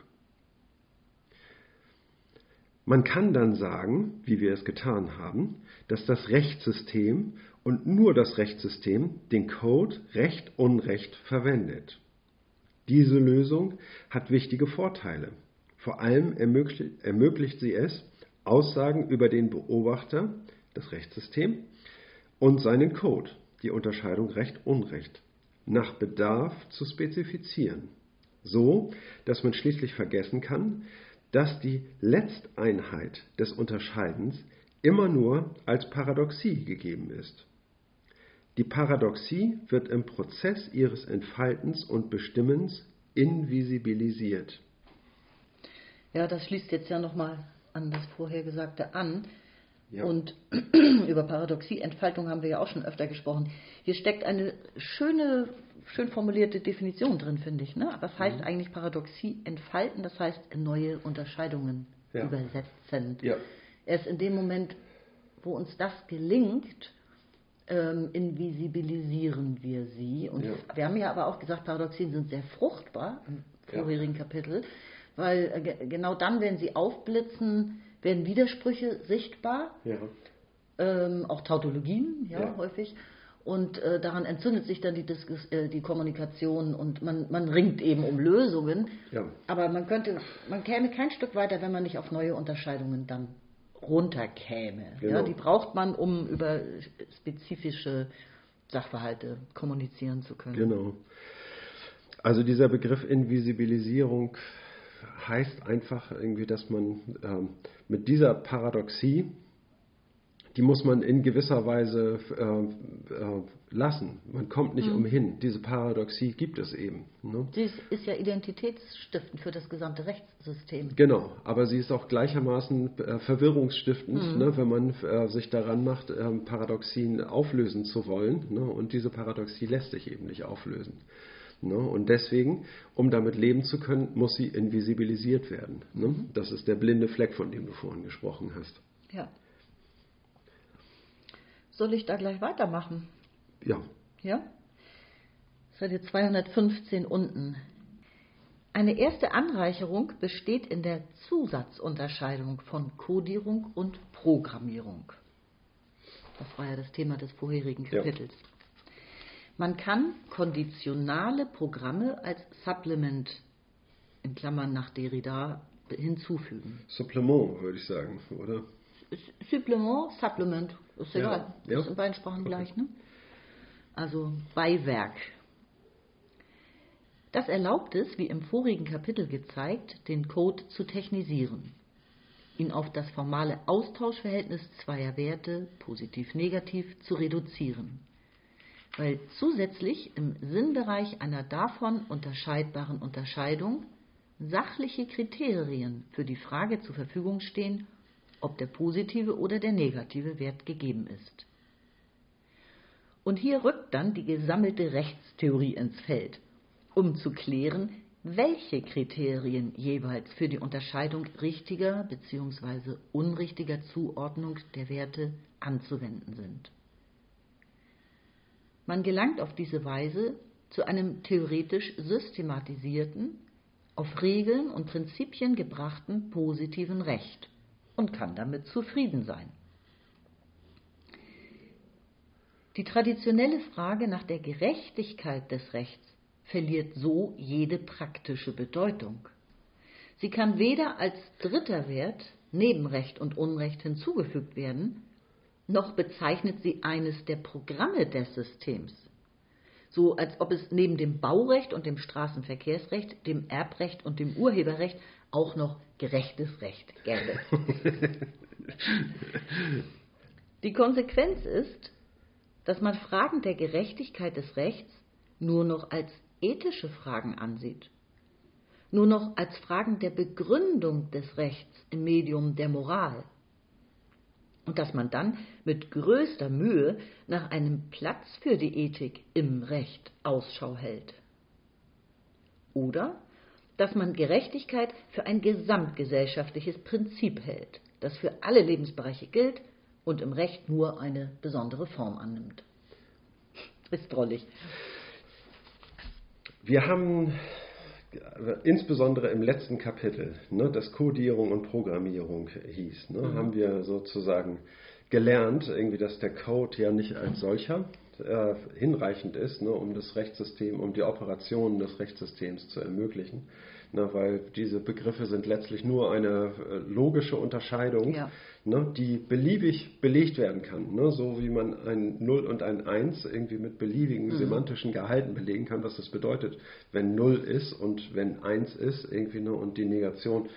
Man kann dann sagen, wie wir es getan haben, dass das Rechtssystem und nur das Rechtssystem den Code Recht-Unrecht verwendet. Diese Lösung hat wichtige Vorteile. Vor allem ermöglicht, ermöglicht sie es, Aussagen über den Beobachter, das Rechtssystem, und seinen Code, die Unterscheidung Recht-Unrecht, nach Bedarf zu spezifizieren. So, dass man schließlich vergessen kann, dass die Letzteinheit des Unterscheidens immer nur als Paradoxie gegeben ist. Die Paradoxie wird im Prozess ihres Entfaltens und Bestimmens invisibilisiert. Ja, das schließt jetzt ja nochmal an das vorher Gesagte an. Ja. Und über Paradoxie-Entfaltung haben wir ja auch schon öfter gesprochen. Hier steckt eine schöne, schön formulierte Definition drin, finde ich. Ne? Was heißt eigentlich Paradoxie entfalten? Das heißt neue Unterscheidungen Ja. übersetzen. Ja. Erst in dem Moment, wo uns das gelingt, ähm, invisibilisieren wir sie. Und Ja. wir haben ja aber auch gesagt, Paradoxien sind sehr fruchtbar im vorherigen Kapitel, weil äh, ge- genau dann, wenn sie aufblitzen, werden Widersprüche sichtbar, Ja. ähm, auch Tautologien, ja, Ja. häufig. Und äh, daran entzündet sich dann die, Diskus äh, die Kommunikation und man, man ringt eben um Lösungen. Ja. Aber man könnte, man käme kein Stück weiter, wenn man nicht auf neue Unterscheidungen dann runterkäme. Ja, Genau. die braucht man, um über spezifische Sachverhalte kommunizieren zu können. Genau. Also dieser Begriff Invisibilisierung heißt einfach irgendwie, dass man ähm, mit dieser Paradoxie, die muss man in gewisser Weise äh, äh, lassen. Man kommt nicht umhin. Diese Paradoxie gibt es eben. Ne? Sie ist, ist ja identitätsstiftend für das gesamte Rechtssystem. Genau, aber sie ist auch gleichermaßen äh, verwirrungsstiftend, Mhm. ne, wenn man äh, sich daran macht, ähm, Paradoxien auflösen zu wollen. Ne, und diese Paradoxie lässt sich eben nicht auflösen. Ne, und deswegen, um damit leben zu können, muss sie invisibilisiert werden. Ne? Mhm. Das ist der blinde Fleck, von dem du vorhin gesprochen hast. Ja. Soll ich da gleich weitermachen? Ja, Ja? Seite 215 unten. Eine erste Anreicherung besteht in der Zusatzunterscheidung von Codierung und Programmierung. Das war ja das Thema des vorherigen Ja. Man kann konditionale Programme als Supplement in Klammern nach Derrida hinzufügen. Supplement würde ich sagen, oder? Supplement, Supplement, ist Ja, egal. ja. Ist in beiden Sprachen gleich, ne? Also Beiwerk. Das erlaubt es, wie im vorigen Kapitel gezeigt, den Code zu technisieren, ihn auf das formale Austauschverhältnis zweier Werte, positiv-negativ, zu reduzieren, weil zusätzlich im Sinnbereich einer davon unterscheidbaren Unterscheidung sachliche Kriterien für die Frage zur Verfügung stehen, ob der positive oder der negative Wert gegeben ist. Und hier rückt dann die gesammelte Rechtstheorie ins Feld, um zu klären, welche Kriterien jeweils für die Unterscheidung richtiger bzw. unrichtiger Zuordnung der Werte anzuwenden sind. Man gelangt auf diese Weise zu einem theoretisch systematisierten, auf Regeln und Prinzipien gebrachten positiven Recht und kann damit zufrieden sein. Die traditionelle Frage nach der Gerechtigkeit des Rechts verliert so jede praktische Bedeutung. Sie kann weder als dritter Wert neben Recht und Unrecht hinzugefügt werden, noch bezeichnet sie eines der Programme des Systems, so als ob es neben dem Baurecht und dem Straßenverkehrsrecht, dem Erbrecht und dem Urheberrecht auch noch gerechtes Recht gäbe. Die Konsequenz ist, dass man Fragen der Gerechtigkeit des Rechts nur noch als ethische Fragen ansieht, nur noch als Fragen der Begründung des Rechts im Medium der Moral. Und dass man dann mit größter Mühe nach einem Platz für die Ethik im Recht Ausschau hält. Oder dass man Gerechtigkeit für ein gesamtgesellschaftliches Prinzip hält, das für alle Lebensbereiche gilt und im Recht nur eine besondere Form annimmt. ist drollig. Wir haben insbesondere im letzten Kapitel, ne, das Codierung und Programmierung hieß, ne, mhm. haben wir sozusagen gelernt, irgendwie, dass der Code ja nicht als solcher äh, hinreichend ist, ne, um das Rechtssystem, um die Operationen des Rechtssystems zu ermöglichen. Ne, weil diese Begriffe sind letztlich nur eine äh, logische Unterscheidung, ja. ne, die beliebig belegt werden kann. Ne, so wie man ein 0 und ein 1 irgendwie mit beliebigen mhm. semantischen Gehalten belegen kann, was das bedeutet, wenn 0 ist und wenn 1 ist, irgendwie, ne, und die Negation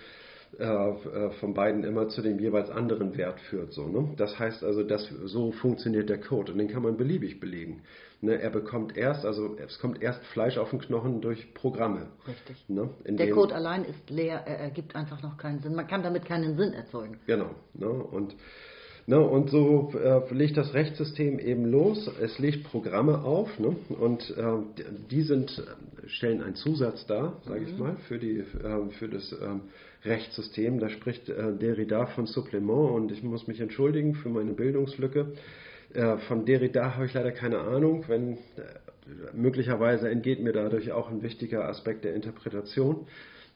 äh, äh, von beiden immer zu dem jeweils anderen Wert führt. So, ne? Das heißt also, dass, so funktioniert der Code und den kann man beliebig belegen. Ne? Er bekommt erst, also es kommt erst Fleisch auf den Knochen durch Programme. Richtig. Ne? der Code allein ist leer, er ergibt einfach noch keinen Sinn. Man kann damit keinen Sinn erzeugen. Genau. Ne? Und Ne, und so äh, legt das Rechtssystem eben los. Es legt Programme auf ne, und äh, die sind, stellen einen Zusatz dar, sage ich mhm. mal, für, die, äh, für das ähm, Rechtssystem. Da spricht äh, Derrida von Supplement und ich muss mich entschuldigen für meine Bildungslücke. Äh, von Derrida habe ich leider keine Ahnung, wenn äh, möglicherweise entgeht mir dadurch auch ein wichtiger Aspekt der Interpretation.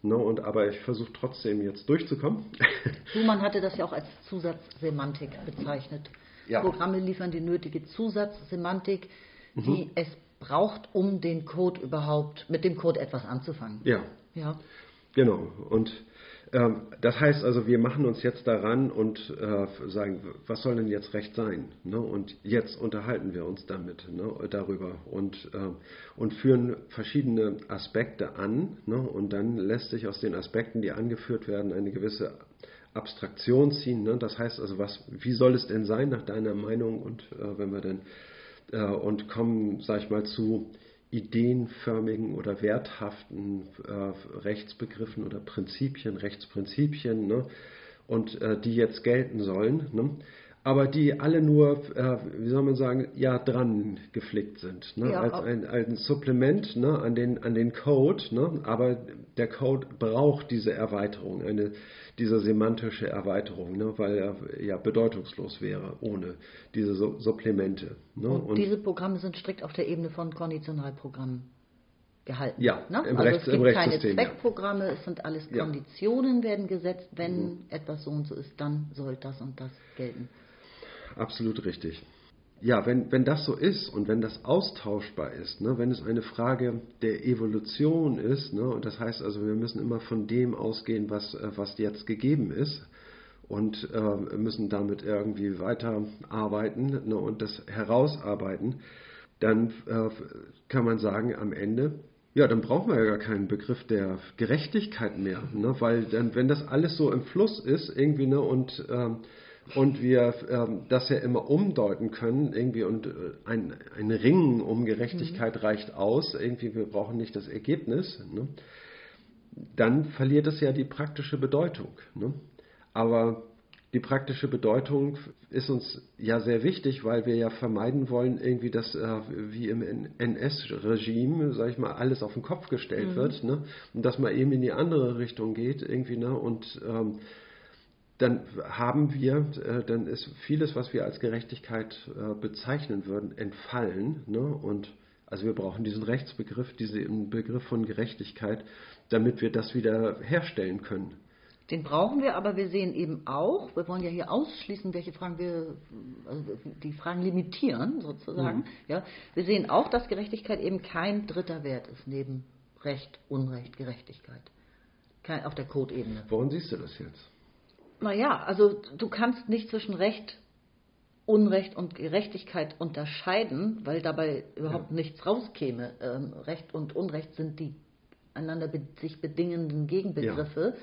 No, und, aber ich versuche trotzdem jetzt durchzukommen. Schumann hatte das ja auch als Zusatzsemantik bezeichnet. Ja. Programme liefern die nötige Zusatzsemantik, die mhm. es braucht, um den Code überhaupt, mit dem Code etwas anzufangen. Ja. Ja. Genau. Und das heißt also, wir machen uns jetzt daran und äh, sagen, was soll denn jetzt Recht sein? Ne? Und jetzt unterhalten wir uns damit, ne, darüber und, äh, und führen verschiedene Aspekte an. Ne? Und dann lässt sich aus den Aspekten, die angeführt werden, eine gewisse Abstraktion ziehen. Das heißt also, was, wie soll es denn sein nach deiner Meinung? Und äh, wenn wir dann und kommen, sag ich mal, zu ideenförmigen oder werthaften äh, Rechtsbegriffen oder Prinzipien, Rechtsprinzipien, ne? und äh, die jetzt gelten sollen, ne? Aber die alle nur, äh, wie soll man sagen, ja dran geflickt sind, ne? ja, als ein, ein Supplement ne? an, den, an den Code, ne? aber der Code braucht diese Erweiterung, eine diese semantische Erweiterung, ne, weil er ja bedeutungslos wäre ohne diese Su Supplemente. Ne? Und, und, diese Programme sind strikt auf der Ebene von Konditionalprogrammen gehalten. Ja, ne? im also Rechts, es gibt keine Zweckprogramme, ja. es sind alles Konditionen ja. werden gesetzt, wenn mhm. etwas so und so ist, dann soll das und das gelten. Absolut richtig. Ja, wenn, wenn das so ist und wenn das austauschbar ist, ne, wenn es eine Frage der Evolution ist, ne, und das heißt also, wir müssen immer von dem ausgehen, was, äh, was jetzt gegeben ist und äh, müssen damit irgendwie weiterarbeiten ne, und das herausarbeiten, dann äh, kann man sagen, am Ende, ja, dann brauchen wir ja gar keinen Begriff der Gerechtigkeit mehr, ne, weil dann, wenn das alles so im Fluss ist, irgendwie, ne, und äh, und wir ähm, das ja immer umdeuten können, irgendwie und äh, ein, ein Ringen um Gerechtigkeit mhm. reicht aus, irgendwie wir brauchen nicht das Ergebnis, ne? dann verliert es ja die praktische Bedeutung. Ne? Aber die praktische Bedeutung ist uns ja sehr wichtig, weil wir ja vermeiden wollen, irgendwie, dass äh, wie im NS-Regime, sage ich mal, alles auf den Kopf gestellt mhm. wird ne? und dass man eben in die andere Richtung geht irgendwie ne? und ähm, dann haben wir, äh, dann ist vieles, was wir als Gerechtigkeit äh, bezeichnen würden, entfallen. Ne? Und also wir brauchen diesen Rechtsbegriff, diesen Begriff von Gerechtigkeit, damit wir das wieder herstellen können. Den brauchen wir, aber wir sehen eben auch, wir wollen ja hier ausschließen, welche Fragen wir, also die Fragen limitieren sozusagen. Mhm. Ja, wir sehen auch, dass Gerechtigkeit eben kein dritter Wert ist neben Recht, Unrecht, Gerechtigkeit. Kein, auf der Code-Ebene. Woran siehst du das jetzt? Naja, also du kannst nicht zwischen Recht, Unrecht und Gerechtigkeit unterscheiden, weil dabei überhaupt ja. nichts rauskäme. Ähm, Recht und Unrecht sind die einander be sich bedingenden Gegenbegriffe. Ja.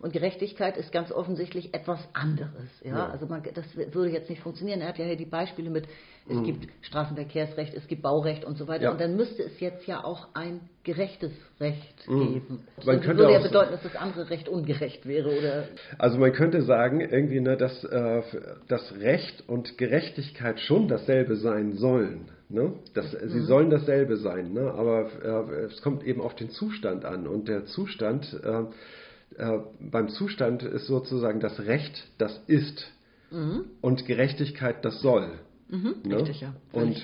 Und Gerechtigkeit ist ganz offensichtlich etwas anderes. Ja? ja. Also man, das würde jetzt nicht funktionieren. Er hat ja hier die Beispiele mit, es mhm. gibt Straßenverkehrsrecht, es gibt Baurecht und so weiter. Ja. Und dann müsste es jetzt ja auch ein gerechtes Recht mhm. geben. Das man könnte würde ja bedeuten, dass das andere Recht ungerecht wäre. Oder also man könnte sagen, irgendwie, ne, dass äh, das Recht und Gerechtigkeit schon dasselbe sein sollen. Ne? Das, mhm. Sie sollen dasselbe sein, ne? aber äh, es kommt eben auf den Zustand an. Und der Zustand äh, äh, beim Zustand ist sozusagen das Recht, das ist, mhm. und Gerechtigkeit, das soll. Mhm, ne? Richtig, ja. Und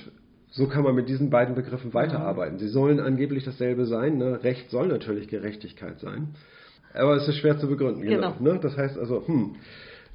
So kann man mit diesen beiden Begriffen weiterarbeiten. Sie sollen angeblich dasselbe sein. Ne? Recht soll natürlich Gerechtigkeit sein. Aber es ist schwer zu begründen. Genau. genau. Ne? Das heißt also, hm,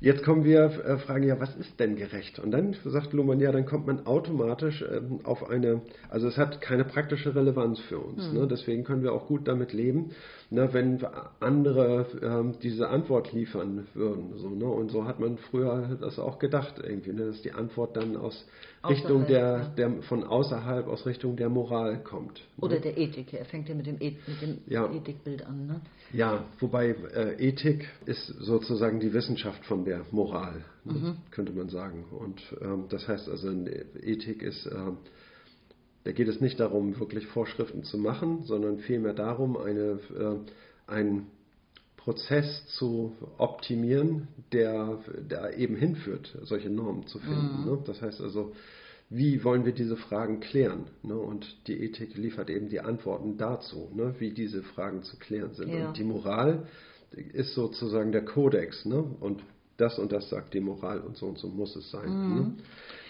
Jetzt kommen wir, äh, fragen ja, was ist denn gerecht? Und dann sagt Luhmann, ja, dann kommt man automatisch ähm, auf eine, also es hat keine praktische Relevanz für uns. Mhm. Ne? Deswegen können wir auch gut damit leben, ne, wenn andere ähm, diese Antwort liefern würden. So, ne? Und so hat man früher das auch gedacht, irgendwie, ne? dass die Antwort dann aus Richtung der, der, von außerhalb, aus Richtung der Moral kommt. Ne? Oder der Ethik. Er fängt ja mit dem, e mit dem ja. Ethikbild an. Ne? Ja, wobei äh, Ethik ist sozusagen die Wissenschaft von der Moral, ne? mhm. könnte man sagen. Und ähm, das heißt also, Ethik ist, äh, da geht es nicht darum, wirklich Vorschriften zu machen, sondern vielmehr darum, eine, äh, einen Prozess zu optimieren, der, der eben hinführt, solche Normen zu finden. Mhm. Ne? Das heißt also, wie wollen wir diese Fragen klären? Ne? Und die Ethik liefert eben die Antworten dazu, ne? wie diese Fragen zu klären sind. Ja. Und die Moral ist sozusagen der Kodex. Ne? Und das und das sagt die Moral und so und so muss es sein. Mhm.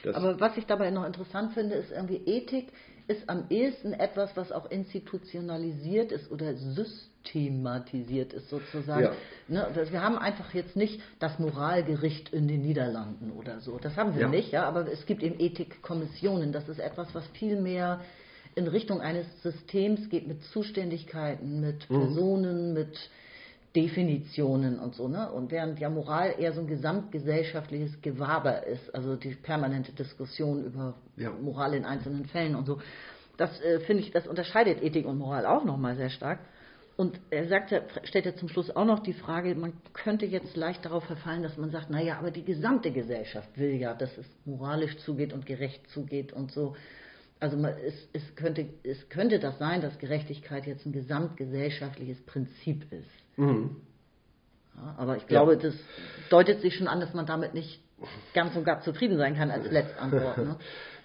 Ne? Aber was ich dabei noch interessant finde, ist irgendwie Ethik ist am ehesten etwas, was auch institutionalisiert ist oder systematisiert ist sozusagen. Ja. Ne, wir haben einfach jetzt nicht das Moralgericht in den Niederlanden oder so. Das haben wir ja. nicht, ja, aber es gibt eben Ethikkommissionen. Das ist etwas, was viel mehr in Richtung eines Systems geht mit Zuständigkeiten, mit mhm. Personen, mit Definitionen und so, ne? Und während ja Moral eher so ein gesamtgesellschaftliches Gewaber ist, also die permanente Diskussion über ja. Moral in einzelnen Fällen und so, das äh, finde ich, das unterscheidet Ethik und Moral auch nochmal sehr stark. Und er sagt, stellt ja zum Schluss auch noch die Frage, man könnte jetzt leicht darauf verfallen, dass man sagt, naja, aber die gesamte Gesellschaft will ja, dass es moralisch zugeht und gerecht zugeht und so. Also man, es, es, könnte, es könnte das sein, dass Gerechtigkeit jetzt ein gesamtgesellschaftliches Prinzip ist. Mhm. Ja, aber ich glaube, ja. das deutet sich schon an, dass man damit nicht ganz und gar zufrieden sein kann als Letztantwort. Ne?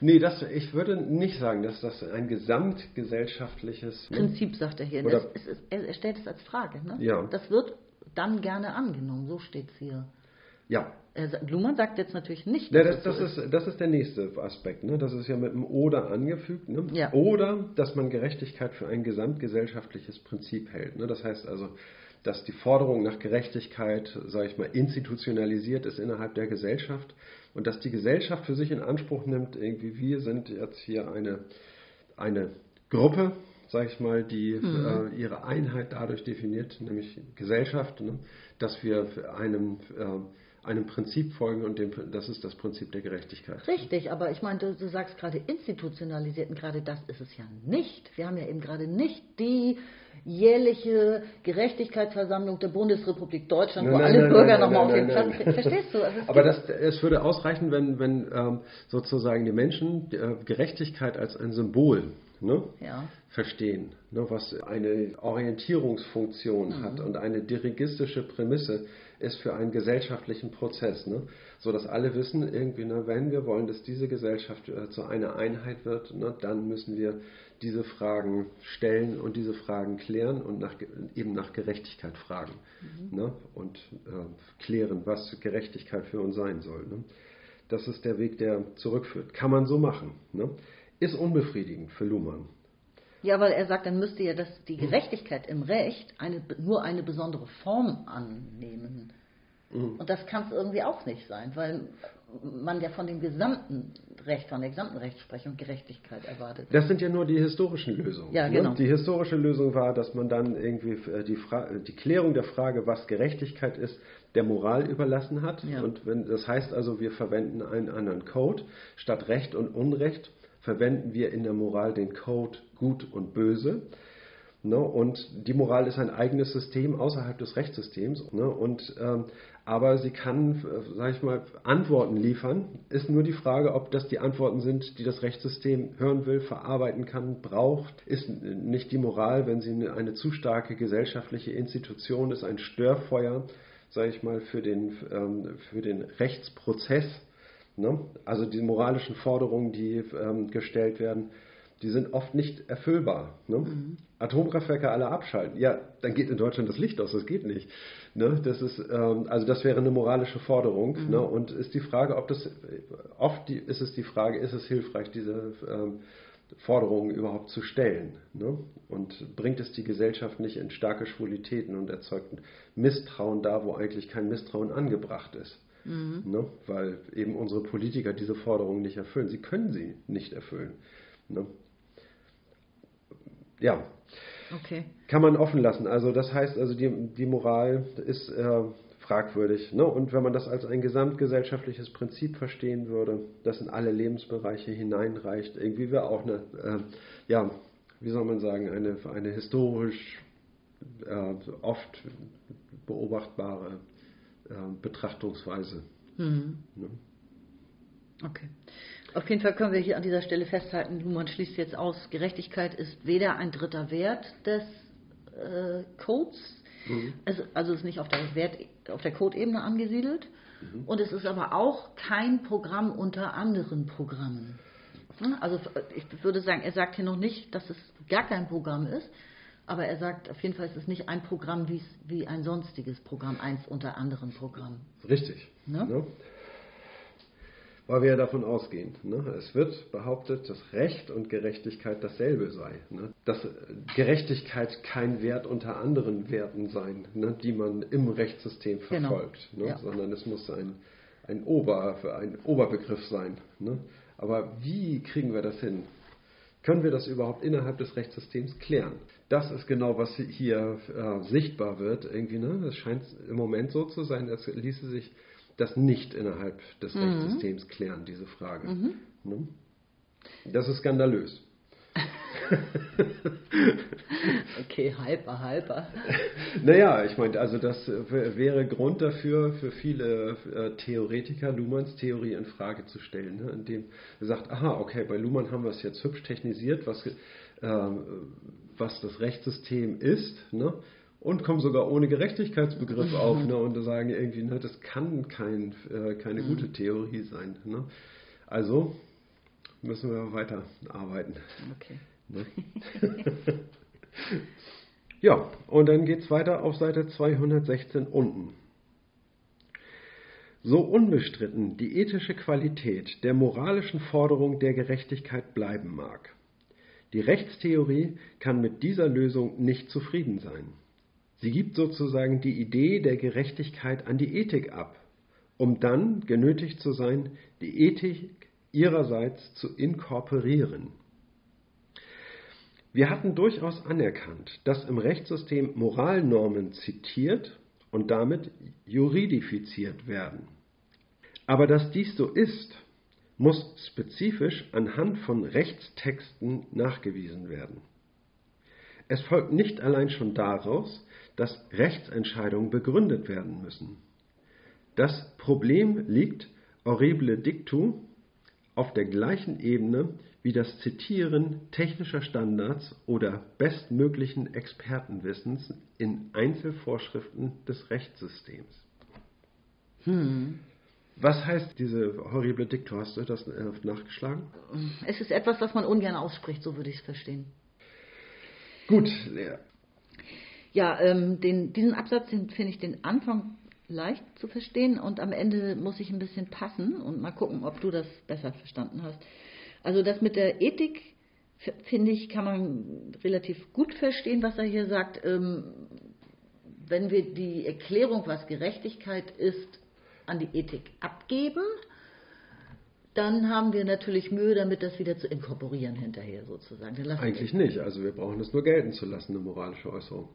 nee, das, ich würde nicht sagen, dass das ein gesamtgesellschaftliches ne? Prinzip, sagt er hier. Das ist, er stellt es als Frage. Ne? Ja. Das wird dann gerne angenommen, so steht es hier. Ja. Luhmann sagt jetzt natürlich nicht. Ja, das, das, ist, das ist der nächste Aspekt. Ne? Das ist ja mit dem Oder angefügt. Ne? Ja. Oder, dass man Gerechtigkeit für ein gesamtgesellschaftliches Prinzip hält. Ne? Das heißt also, dass die Forderung nach Gerechtigkeit, sage ich mal, institutionalisiert ist innerhalb der Gesellschaft und dass die Gesellschaft für sich in Anspruch nimmt, irgendwie wir sind jetzt hier eine, eine Gruppe, sage ich mal, die mhm. äh, ihre Einheit dadurch definiert, nämlich Gesellschaft, ne, dass wir einem äh, einem Prinzip folgen und dem, das ist das Prinzip der Gerechtigkeit. Richtig, aber ich meine, du, du sagst gerade institutionalisiert und gerade das ist es ja nicht. Wir haben ja eben gerade nicht die jährliche Gerechtigkeitsversammlung der Bundesrepublik Deutschland, nein, wo nein, alle nein, Bürger nochmal auf den Platz kriegen. Verstehst du? Also aber das, es würde ausreichen, wenn, wenn ähm, sozusagen die Menschen äh, Gerechtigkeit als ein Symbol ne, ja. verstehen, ne, was eine Orientierungsfunktion mhm. hat und eine dirigistische Prämisse ist für einen gesellschaftlichen Prozess, ne? so dass alle wissen, irgendwie, ne, wenn wir wollen, dass diese Gesellschaft äh, zu einer Einheit wird, ne, dann müssen wir diese Fragen stellen und diese Fragen klären und nach, eben nach Gerechtigkeit fragen mhm. ne? und äh, klären, was Gerechtigkeit für uns sein soll. Ne? Das ist der Weg, der zurückführt. Kann man so machen. Ne? Ist unbefriedigend für Luhmann. Ja, weil er sagt, dann müsste ja das, die Gerechtigkeit im Recht eine, nur eine besondere Form annehmen. Mhm. Und das kann es irgendwie auch nicht sein, weil man ja von dem gesamten Recht, von der gesamten Rechtsprechung Gerechtigkeit erwartet. Das sind ja nur die historischen Lösungen. Ja, ne? genau. Die historische Lösung war, dass man dann irgendwie äh, die, die Klärung der Frage, was Gerechtigkeit ist, der Moral überlassen hat. Ja. Und wenn, das heißt also, wir verwenden einen anderen Code. Statt Recht und Unrecht verwenden wir in der Moral den Code Gut und Böse. Ne? Und die Moral ist ein eigenes System außerhalb des Rechtssystems. Ne? Und, ähm, aber sie kann, sage ich mal, Antworten liefern. Ist nur die Frage, ob das die Antworten sind, die das Rechtssystem hören will, verarbeiten kann, braucht. Ist nicht die Moral, wenn sie eine, eine zu starke gesellschaftliche Institution ist, ein Störfeuer, sage ich mal, für den, ähm, für den Rechtsprozess. Ne? Also die moralischen Forderungen, die ähm, gestellt werden, die sind oft nicht erfüllbar. Ne? Mhm. Atomkraftwerke alle abschalten. Ja, dann geht in Deutschland das Licht aus, das geht nicht. Ne? Das ist, ähm, also das wäre eine moralische Forderung. Mhm. Ne? Und ist die Frage, ob das, oft die, ist es die Frage, ist es hilfreich, diese ähm, Forderungen überhaupt zu stellen? Ne? Und bringt es die Gesellschaft nicht in starke Schwulitäten und erzeugt Misstrauen da, wo eigentlich kein Misstrauen angebracht ist? Mhm. Ne? Weil eben unsere Politiker diese Forderungen nicht erfüllen. Sie können sie nicht erfüllen. Ne? Ja. Okay. Kann man offen lassen. Also das heißt, also die, die Moral ist äh, fragwürdig. Ne? Und wenn man das als ein gesamtgesellschaftliches Prinzip verstehen würde, das in alle Lebensbereiche hineinreicht, irgendwie wäre auch eine, äh, ja, wie soll man sagen, eine, eine historisch äh, oft beobachtbare Betrachtungsweise. Mhm. Ne? Okay. Auf jeden Fall können wir hier an dieser Stelle festhalten, Luhmann schließt jetzt aus, Gerechtigkeit ist weder ein dritter Wert des äh, Codes, mhm. also, also ist nicht auf der, Wert, auf der Code-Ebene angesiedelt, mhm. und es ist aber auch kein Programm unter anderen Programmen. Also ich würde sagen, er sagt hier noch nicht, dass es gar kein Programm ist, aber er sagt auf jeden Fall, es ist nicht ein Programm wie, wie ein sonstiges Programm, eins unter anderen Programmen. Richtig. Ne? Ne? weil wir ja davon ausgehen. Ne? Es wird behauptet, dass Recht und Gerechtigkeit dasselbe sei. Ne? Dass Gerechtigkeit kein Wert unter anderen Werten sein, ne? die man im Rechtssystem genau. verfolgt, genau. ja. sondern es muss ein, ein, Ober, ein Oberbegriff sein. Aber wie kriegen wir das hin? Können wir das überhaupt innerhalb des Rechtssystems klären? Das ist genau, was hier äh, sichtbar wird. Irgendwie, ne? Es scheint im Moment so zu sein, als ließe sich das nicht innerhalb des mhm. Rechtssystems klären, diese Frage. Mhm. Ne? Das ist skandalös. okay, halber, halber. Naja, ich meine, also das wäre Grund dafür, für viele äh, Theoretiker Luhmanns Theorie in Frage zu stellen, ne? indem er sagt, aha, okay, bei Luhmann haben wir es jetzt hübsch technisiert, was, äh, was das Rechtssystem ist, ne? und kommen sogar ohne Gerechtigkeitsbegriff mhm. auf ne, und sagen irgendwie, ne, das kann kein, äh, keine mhm. gute Theorie sein. Ne? Also müssen wir weiter arbeiten. Okay. Ne? ja, und dann geht es weiter auf Seite 216 unten. So unbestritten die ethische Qualität der moralischen Forderung der Gerechtigkeit bleiben mag. Die Rechtstheorie kann mit dieser Lösung nicht zufrieden sein. Sie gibt sozusagen die Idee der Gerechtigkeit an die Ethik ab, um dann genötigt zu sein, die Ethik ihrerseits zu inkorporieren. Wir hatten durchaus anerkannt, dass im Rechtssystem Moralnormen zitiert und damit juridifiziert werden. Aber dass dies so ist, muss spezifisch anhand von Rechtstexten nachgewiesen werden. Es folgt nicht allein schon daraus, dass Rechtsentscheidungen begründet werden müssen. Das Problem liegt horrible dictu auf der gleichen Ebene wie das Zitieren technischer Standards oder bestmöglichen Expertenwissens in Einzelvorschriften des Rechtssystems. Hm. Was heißt diese horrible Diktur? Hast du das äh, nachgeschlagen? Es ist etwas, was man ungern ausspricht, so würde ich es verstehen. Gut, ja, ähm, den, diesen Absatz finde ich den Anfang leicht zu verstehen und am Ende muss ich ein bisschen passen und mal gucken, ob du das besser verstanden hast. Also das mit der Ethik, finde ich, kann man relativ gut verstehen, was er hier sagt. Ähm, wenn wir die Erklärung, was Gerechtigkeit ist, an die Ethik abgeben, dann haben wir natürlich Mühe damit, das wieder zu inkorporieren hinterher sozusagen. Eigentlich nicht. Also wir brauchen es nur gelten zu lassen, eine moralische Äußerung.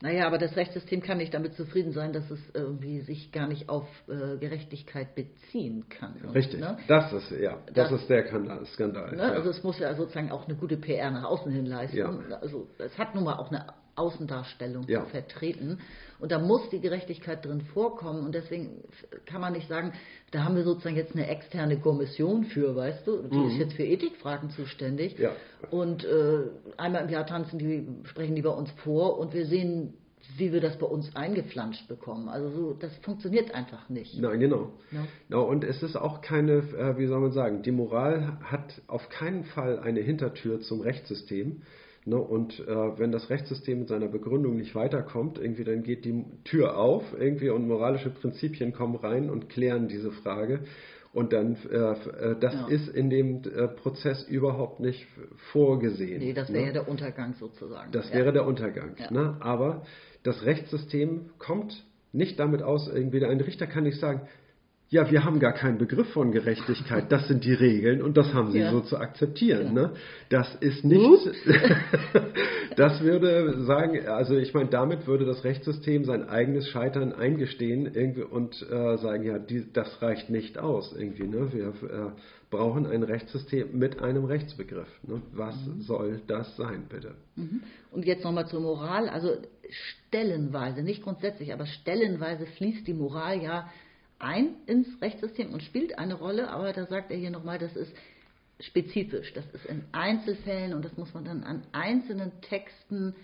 Naja, aber das Rechtssystem kann nicht damit zufrieden sein, dass es irgendwie sich gar nicht auf äh, Gerechtigkeit beziehen kann. Richtig, ne? das ist ja, das, das ist der Skandal. Ne? Ja. Also es muss ja sozusagen auch eine gute PR nach außen hin leisten. Ja. Also es hat nun mal auch eine Außendarstellung ja. zu vertreten. Und da muss die Gerechtigkeit drin vorkommen. Und deswegen kann man nicht sagen, da haben wir sozusagen jetzt eine externe Kommission für, weißt du, die mhm. ist jetzt für Ethikfragen zuständig. Ja. Und äh, einmal im Jahr tanzen die, sprechen die bei uns vor und wir sehen, wie wir das bei uns eingeflanscht bekommen. Also so, das funktioniert einfach nicht. Nein, genau. Ja. No, und es ist auch keine, äh, wie soll man sagen, die Moral hat auf keinen Fall eine Hintertür zum Rechtssystem Ne? Und äh, wenn das Rechtssystem mit seiner Begründung nicht weiterkommt, irgendwie dann geht die Tür auf irgendwie und moralische Prinzipien kommen rein und klären diese Frage. Und dann, äh, äh das ja. ist in dem äh, Prozess überhaupt nicht vorgesehen. Nee, das wäre ne? der Untergang sozusagen. Das ja. wäre der Untergang. Ja. Ne? Aber das Rechtssystem kommt nicht damit aus, irgendwie ein Richter kann nicht sagen, ja, wir haben gar keinen Begriff von Gerechtigkeit. Das sind die Regeln und das haben sie ja. so zu akzeptieren. Ja. Ne? Das ist nicht. das würde sagen, also ich meine, damit würde das Rechtssystem sein eigenes Scheitern eingestehen irgendwie und äh, sagen, ja, die, das reicht nicht aus irgendwie. Ne? Wir äh, brauchen ein Rechtssystem mit einem Rechtsbegriff. Ne? Was mhm. soll das sein, bitte? Mhm. Und jetzt nochmal zur Moral. Also stellenweise, nicht grundsätzlich, aber stellenweise fließt die Moral ja ein ins Rechtssystem und spielt eine Rolle, aber da sagt er hier nochmal, das ist spezifisch, das ist in Einzelfällen und das muss man dann an einzelnen Texten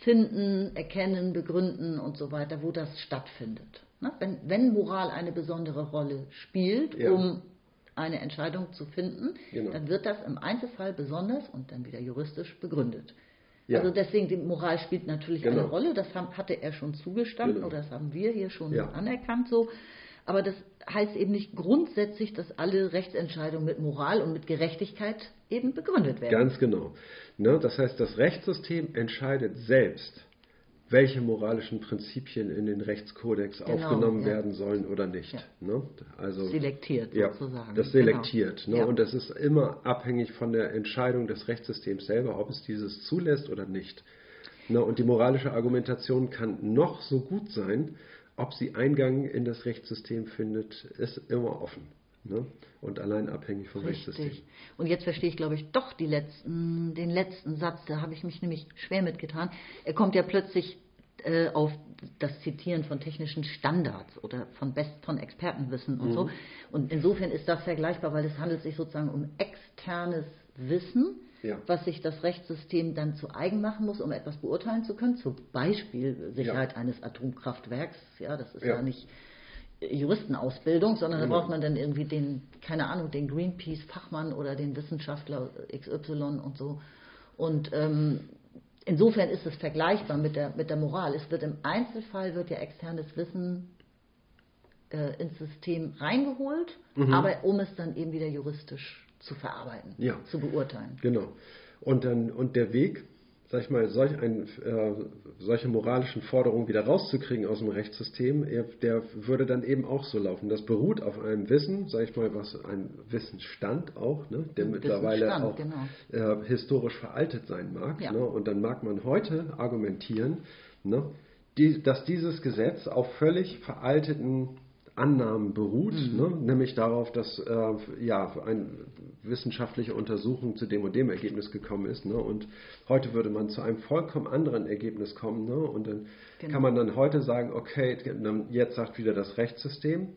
finden, erkennen, begründen und so weiter, wo das stattfindet. Ne? Wenn, wenn Moral eine besondere Rolle spielt, ja. um eine Entscheidung zu finden, genau. dann wird das im Einzelfall besonders und dann wieder juristisch begründet. Ja. Also deswegen, die Moral spielt natürlich genau. eine Rolle, das hatte er schon zugestanden genau. oder das haben wir hier schon ja. anerkannt so. Aber das heißt eben nicht grundsätzlich, dass alle Rechtsentscheidungen mit Moral und mit Gerechtigkeit eben begründet werden. Ganz genau. Ne, das heißt, das Rechtssystem entscheidet selbst, welche moralischen Prinzipien in den Rechtskodex genau, aufgenommen ja. werden sollen oder nicht. Ja. Ne? Also, selektiert sozusagen. Das selektiert. Genau. Ne? Ja. Und das ist immer abhängig von der Entscheidung des Rechtssystems selber, ob es dieses zulässt oder nicht. Ne? Und die moralische Argumentation kann noch so gut sein, ob sie Eingang in das Rechtssystem findet, ist immer offen. Ne? Und allein abhängig vom Richtig. Rechtssystem. Und jetzt verstehe ich, glaube ich, doch letzten, den letzten Satz, da habe ich mich nämlich schwer mitgetan. Er kommt ja plötzlich äh, auf das Zitieren von technischen Standards oder von, Best, von Expertenwissen und mhm. so. Und insofern ist das vergleichbar, weil es handelt sich sozusagen um externes Wissen ja. was sich das Rechtssystem dann zu eigen machen muss, um etwas beurteilen zu können. Zum Beispiel Sicherheit ja. eines Atomkraftwerks. Ja, das ist ja, ja nicht Juristenausbildung, sondern da braucht man dann irgendwie den, keine Ahnung, den Greenpeace-Fachmann oder den Wissenschaftler XY und so. Und ähm, insofern ist es vergleichbar mit der, mit der Moral. Es wird im Einzelfall wird ja externes Wissen äh, ins System reingeholt, mhm. aber um es dann eben wieder juristisch zu verarbeiten, ja. zu beurteilen. Genau. Und, dann, und der Weg, sag ich mal, solch ein, äh, solche moralischen Forderungen wieder rauszukriegen aus dem Rechtssystem, der würde dann eben auch so laufen. Das beruht auf einem Wissen, sag ich mal, was ein Wissensstand auch, ne, der mittlerweile auch genau. äh, historisch veraltet sein mag. Ja. Ne, und dann mag man heute argumentieren, ne, die, dass dieses Gesetz auf völlig veralteten Annahmen beruht, mhm. ne? nämlich darauf, dass äh, ja, eine wissenschaftliche Untersuchung zu dem und dem Ergebnis gekommen ist. Ne? Und heute würde man zu einem vollkommen anderen Ergebnis kommen. Ne? Und dann genau. kann man dann heute sagen, okay, jetzt sagt wieder das Rechtssystem,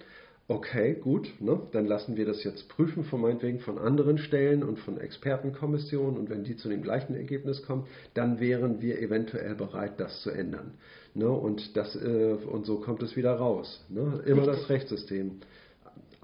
okay, gut, ne? dann lassen wir das jetzt prüfen, von meinetwegen von anderen Stellen und von Expertenkommissionen. Und wenn die zu dem gleichen Ergebnis kommen, dann wären wir eventuell bereit, das zu ändern. Ne? Und, das, äh, und so kommt es wieder raus. Ne? Immer das Rechtssystem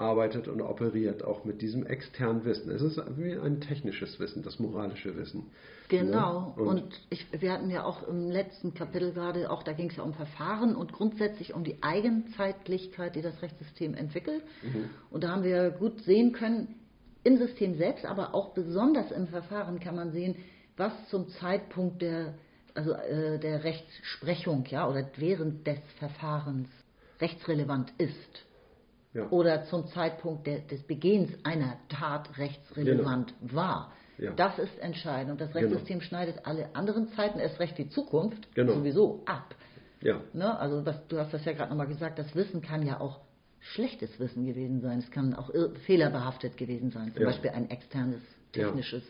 arbeitet und operiert, auch mit diesem externen Wissen. Es ist wie ein technisches Wissen, das moralische Wissen. Genau. Ne? Und, und ich, wir hatten ja auch im letzten Kapitel gerade, auch da ging es ja um Verfahren und grundsätzlich um die Eigenzeitlichkeit, die das Rechtssystem entwickelt. Mhm. Und da haben wir gut sehen können, im System selbst, aber auch besonders im Verfahren kann man sehen, was zum Zeitpunkt der also äh, der Rechtsprechung, ja, oder während des Verfahrens rechtsrelevant ist. Ja. Oder zum Zeitpunkt der, des Begehens einer Tat rechtsrelevant genau. war. Ja. Das ist entscheidend. Und das genau. Rechtssystem genau. schneidet alle anderen Zeiten, erst recht die Zukunft, genau. sowieso ab. Ja. Ne? Also das, du hast das ja gerade nochmal gesagt, das Wissen kann ja auch schlechtes Wissen gewesen sein. Es kann auch fehlerbehaftet gewesen sein. Zum ja. Beispiel ein externes technisches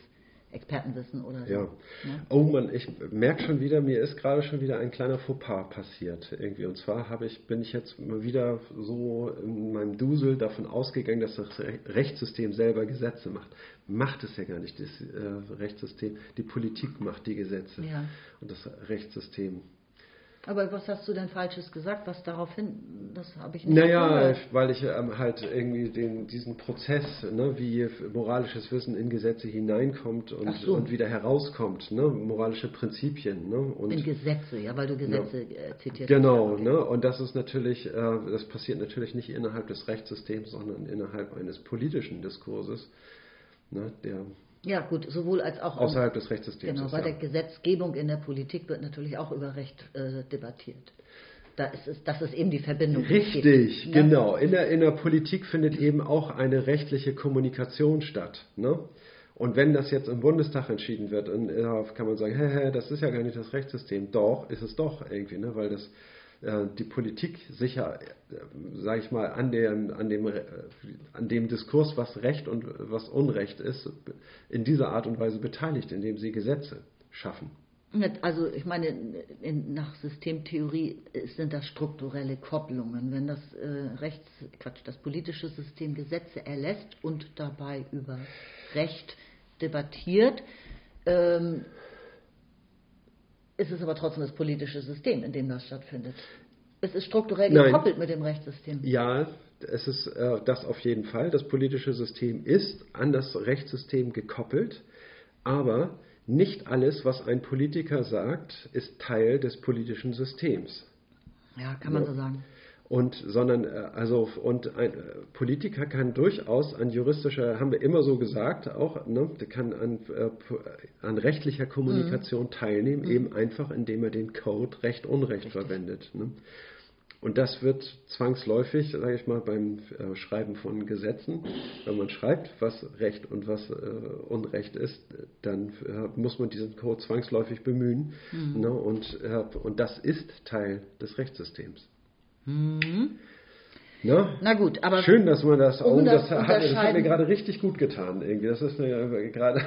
Expertenwissen oder so. Ja. Ne? Oh Mann, ich merke schon wieder, mir ist gerade schon wieder ein kleiner Fauxpas passiert irgendwie. Und zwar habe ich, bin ich jetzt mal wieder so in meinem Dusel davon ausgegangen, dass das Rechtssystem selber Gesetze macht. Macht es ja gar nicht, das äh, Rechtssystem. Die Politik macht die Gesetze. Ja. Und das Rechtssystem Aber was hast du denn Falsches gesagt? Was daraufhin, das habe ich nicht Naja, gehört. weil ich ähm, halt irgendwie den, diesen Prozess, ne, wie moralisches Wissen in Gesetze hineinkommt und, so. und wieder herauskommt, ne, moralische Prinzipien. Ne, und In Gesetze, ja, weil du Gesetze äh, zitiert Genau, hast. Ja, ne? und das ist natürlich, äh, das passiert natürlich nicht innerhalb des Rechtssystems, sondern innerhalb eines politischen Diskurses, ne? der Ja, gut, sowohl als auch außerhalb des Rechtssystems Genau, ist. bei ja. der Gesetzgebung in der Politik wird natürlich auch über Recht äh, debattiert. Da ist es, das ist eben die Verbindung. die Richtig, gibt, ne? genau. In der, in der Politik findet eben auch eine rechtliche Kommunikation statt. Ne? Und wenn das jetzt im Bundestag entschieden wird, dann äh, kann man sagen, hä, hä, das ist ja gar nicht das Rechtssystem. Doch, ist es doch irgendwie, ne? weil das die Politik sicher, äh, sage ich mal, an dem, an, dem, äh, an dem Diskurs, was Recht und was Unrecht ist, in dieser Art und Weise beteiligt, indem sie Gesetze schaffen. Also ich meine, in, nach Systemtheorie sind das strukturelle Kopplungen. Wenn das äh, Rechts, Quatsch, das politische System Gesetze erlässt und dabei über Recht debattiert, ähm, ist es aber trotzdem das politische System, in dem das stattfindet. Es ist strukturell Nein. gekoppelt mit dem Rechtssystem. Ja, es ist äh, das auf jeden Fall. Das politische System ist an das Rechtssystem gekoppelt, aber nicht alles, was ein Politiker sagt, ist Teil des politischen Systems. Ja, kann man Ja. so sagen. Und sondern äh, also und ein äh, Politiker kann durchaus an juristischer, haben wir immer so gesagt, auch ne, kann an, äh, an rechtlicher Kommunikation teilnehmen, eben einfach indem er den Code Recht Unrecht verwendet. Ne? Und das wird zwangsläufig, sage ich mal, beim Schreiben von Gesetzen, wenn man schreibt, was Recht und was äh, Unrecht ist, dann äh, muss man diesen Code zwangsläufig bemühen. Ne? Und, äh, und das ist Teil des Rechtssystems. Ne? Na gut, aber Schön, dass man das, um oh, das das, hat, das hat mir gerade richtig gut getan. Irgendwie. Das ist eine, gerade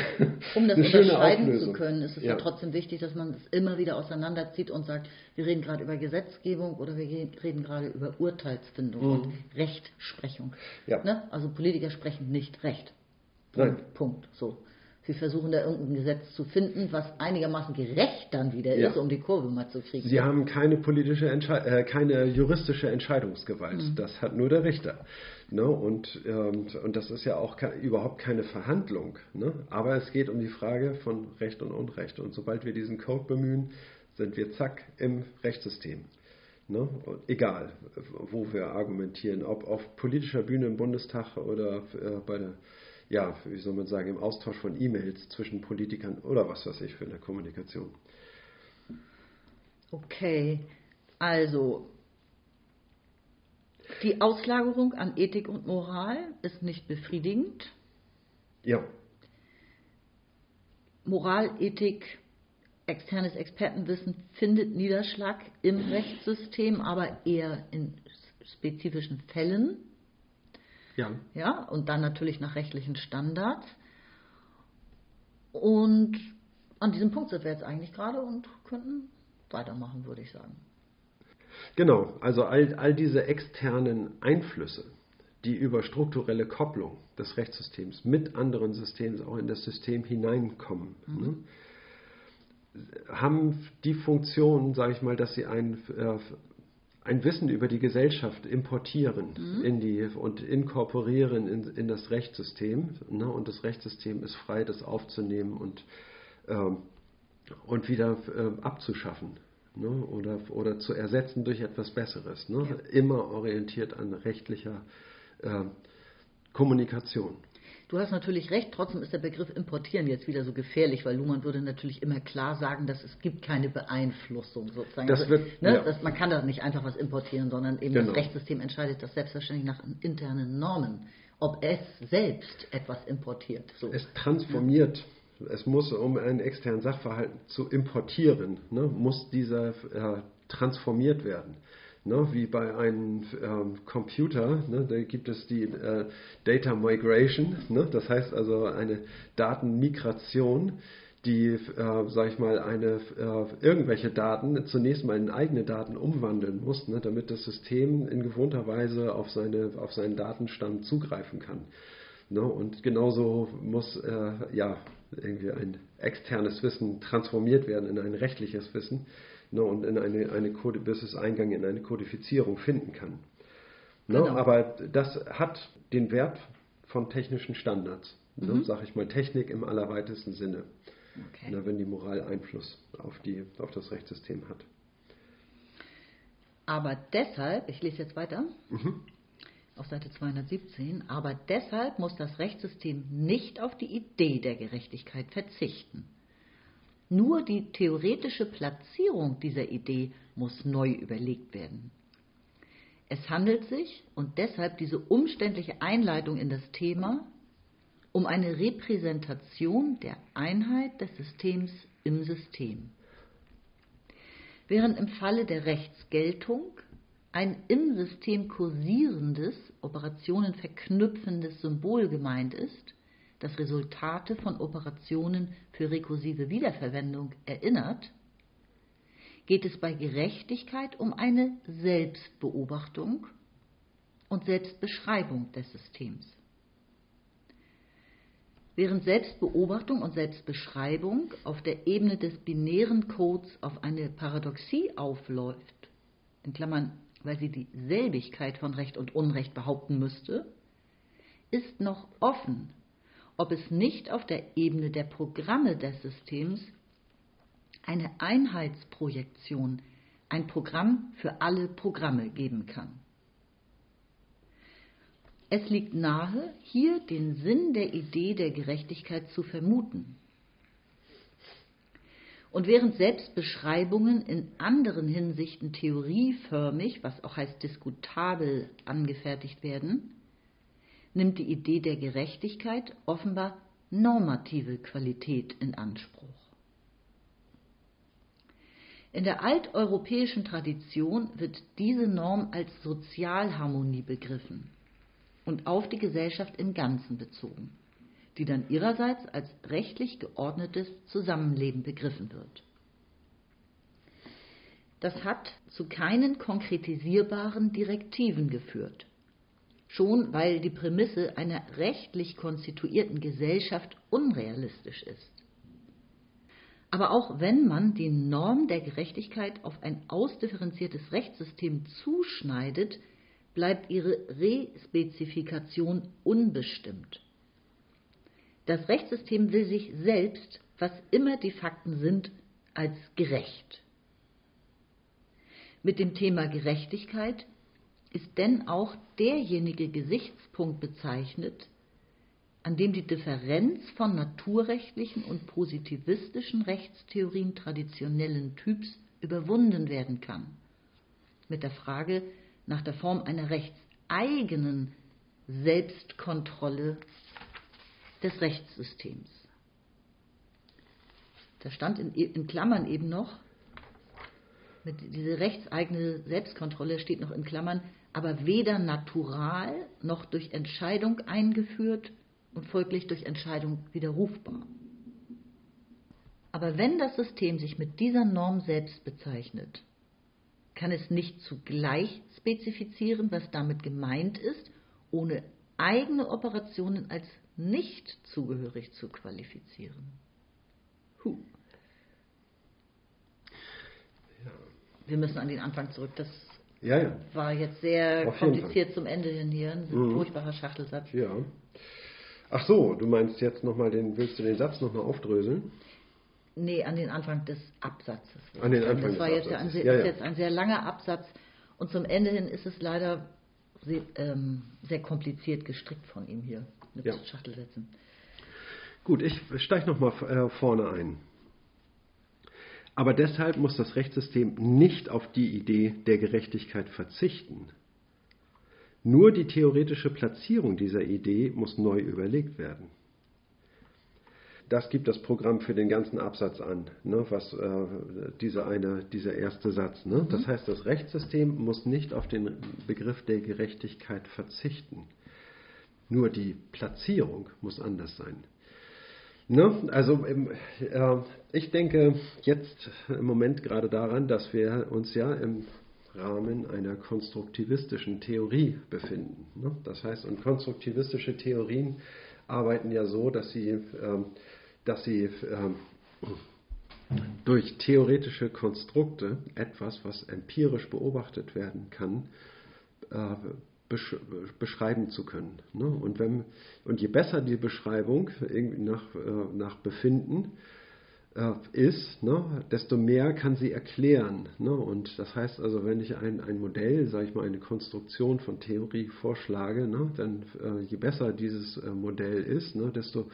Um das eine schöne unterscheiden zu Auflösung. können, ist es ja. Ja. trotzdem wichtig, dass man es immer wieder auseinanderzieht und sagt, wir reden gerade über Gesetzgebung oder wir reden gerade über Urteilsfindung und Rechtsprechung. Mhm. Ja. Ne? Also Politiker sprechen nicht Recht. Punkt. Punkt. So. Sie versuchen da irgendein Gesetz zu finden, was einigermaßen gerecht dann wieder Ja. ist, um die Kurve mal zu kriegen. Sie haben keine politische, Entschei äh, keine juristische Entscheidungsgewalt. Mhm. Das hat nur der Richter. Ne? Und, ähm, und das ist ja auch ke überhaupt keine Verhandlung. Ne? Aber es geht um die Frage von Recht und Unrecht. Und sobald wir diesen Code bemühen, sind wir zack im Rechtssystem. Ne? Egal, wo wir argumentieren, ob auf politischer Bühne im Bundestag oder äh, bei der, ja, wie soll man sagen, im Austausch von E-Mails zwischen Politikern oder was weiß ich für eine Kommunikation. Okay, also die Auslagerung an Ethik und Moral ist nicht befriedigend. Ja, Moral, Ethik, externes Expertenwissen findet Niederschlag im Rechtssystem, aber eher in spezifischen Fällen. Ja. Ja, und dann natürlich nach rechtlichen Standards. Und an diesem Punkt sind wir jetzt eigentlich gerade und könnten weitermachen, würde ich sagen. Genau, also all, all diese externen Einflüsse, die über strukturelle Kopplung des Rechtssystems mit anderen Systemen auch in das System hineinkommen, ne, haben die Funktion, sage ich mal, dass sie ein, äh, ein Wissen über die Gesellschaft importieren in die, und inkorporieren in, in das Rechtssystem. Ne, und das Rechtssystem ist frei, das aufzunehmen und, ähm, und wieder äh, abzuschaffen. Ne, oder, oder zu ersetzen durch etwas Besseres. Ne? Immer orientiert an rechtlicher äh, Kommunikation. Du hast natürlich recht, trotzdem ist der Begriff importieren jetzt wieder so gefährlich, weil Luhmann würde natürlich immer klar sagen, dass es gibt keine Beeinflussung sozusagen. Das also, wird- ne, ja. das, man kann da nicht einfach was importieren, sondern eben Genau. das Rechtssystem entscheidet das selbstverständlich nach internen Normen, ob es selbst etwas importiert. So. Es transformiert. Es muss, um einen externen Sachverhalt zu importieren, ne, muss dieser äh, transformiert werden. Ne, wie bei einem ähm, Computer, ne, da gibt es die äh, Data Migration, ne, das heißt also eine Datenmigration, die, äh, sag ich mal, eine, äh, irgendwelche Daten zunächst mal in eigene Daten umwandeln muss, ne, damit das System in gewohnter Weise auf, seine, auf seinen Datenstamm zugreifen kann. Ne, und genauso muss äh, ja irgendwie ein externes Wissen transformiert werden in ein rechtliches Wissen, ne, und in eine, eine Code, bis es Eingang in eine Kodifizierung finden kann. Ne? Genau. Aber das hat den Wert von technischen Standards, ne, Mhm. sag ich mal, Technik im allerweitesten Sinne, Okay. ne, wenn die Moral Einfluss auf, die, auf das Rechtssystem hat. Aber deshalb, ich lese jetzt weiter, auf Seite 217, aber deshalb muss das Rechtssystem nicht auf die Idee der Gerechtigkeit verzichten. Nur die theoretische Platzierung dieser Idee muss neu überlegt werden. Es handelt sich, und deshalb diese umständliche Einleitung in das Thema, um eine Repräsentation der Einheit des Systems im System. Während im Falle der Rechtsgeltung ein im System kursierendes, Operationen verknüpfendes Symbol gemeint ist, das Resultate von Operationen für rekursive Wiederverwendung erinnert, geht es bei Gerechtigkeit um eine Selbstbeobachtung und Selbstbeschreibung des Systems. Während Selbstbeobachtung und Selbstbeschreibung auf der Ebene des binären Codes auf eine Paradoxie aufläuft, in Klammern, weil sie die Selbigkeit von Recht und Unrecht behaupten müsste, ist noch offen, ob es nicht auf der Ebene der Programme des Systems eine Einheitsprojektion, ein Programm für alle Programme geben kann. Es liegt nahe, hier den Sinn der Idee der Gerechtigkeit zu vermuten. Und während Selbstbeschreibungen in anderen Hinsichten theorieförmig, was auch heißt diskutabel, angefertigt werden, nimmt die Idee der Gerechtigkeit offenbar normative Qualität in Anspruch. In der alteuropäischen Tradition wird diese Norm als Sozialharmonie begriffen und auf die Gesellschaft im Ganzen bezogen, die dann ihrerseits als rechtlich geordnetes Zusammenleben begriffen wird. Das hat zu keinen konkretisierbaren Direktiven geführt, schon weil die Prämisse einer rechtlich konstituierten Gesellschaft unrealistisch ist. Aber auch wenn man die Norm der Gerechtigkeit auf ein ausdifferenziertes Rechtssystem zuschneidet, bleibt ihre Respezifikation unbestimmt. Das Rechtssystem will sich selbst, was immer die Fakten sind, als gerecht. Mit dem Thema Gerechtigkeit ist denn auch derjenige Gesichtspunkt bezeichnet, an dem die Differenz von naturrechtlichen und positivistischen Rechtstheorien traditionellen Typs überwunden werden kann. Mit der Frage nach der Form einer rechtseigenen Selbstkontrolle des Rechtssystems. Da stand in, in Klammern eben noch, mit diese rechtseigene Selbstkontrolle steht noch in Klammern, aber weder natural noch durch Entscheidung eingeführt und folglich durch Entscheidung widerrufbar. Aber wenn das System sich mit dieser Norm selbst bezeichnet, kann es nicht zugleich spezifizieren, was damit gemeint ist, ohne eigene Operationen als nicht zugehörig zu qualifizieren. Huh. Wir müssen an den Anfang zurück. Das Ja, ja. war jetzt sehr Auf kompliziert zum Ende hin hier. Ein Mhm. furchtbarer Schachtelsatz. Ja. Ach so, du meinst jetzt nochmal den, willst du den Satz nochmal aufdröseln? Nee, an den Anfang des Absatzes. An den Anfang das war des jetzt, ein, Absatzes. sehr, Ja, ist ja. jetzt ein sehr langer Absatz und zum Ende hin ist es leider sehr, ähm, sehr kompliziert gestrickt von ihm hier mit Ja. Schachtelsätzen. Gut, ich steige nochmal äh, vorne ein. Aber deshalb muss das Rechtssystem nicht auf die Idee der Gerechtigkeit verzichten. Nur die theoretische Platzierung dieser Idee muss neu überlegt werden. Das gibt das Programm für den ganzen Absatz an, ne, was äh, dieser eine, dieser erste Satz. Ne? Das heißt, das Rechtssystem muss nicht auf den Begriff der Gerechtigkeit verzichten. Nur die Platzierung muss anders sein. Ne? Also im, äh, ich denke jetzt im Moment gerade daran, dass wir uns ja im Rahmen einer konstruktivistischen Theorie befinden. Ne? Das heißt, und konstruktivistische Theorien arbeiten ja so, dass sie, ähm, dass sie ähm, durch theoretische Konstrukte etwas, was empirisch beobachtet werden kann, äh, besch beschreiben zu können. Ne? Und, wenn, und je besser die Beschreibung nach, äh, nach Befinden äh, ist, ne, desto mehr kann sie erklären. Ne? Und das heißt also, wenn ich ein, ein Modell, sage ich mal, eine Konstruktion von Theorie vorschlage, ne, dann äh, je besser dieses Modell ist, ne, desto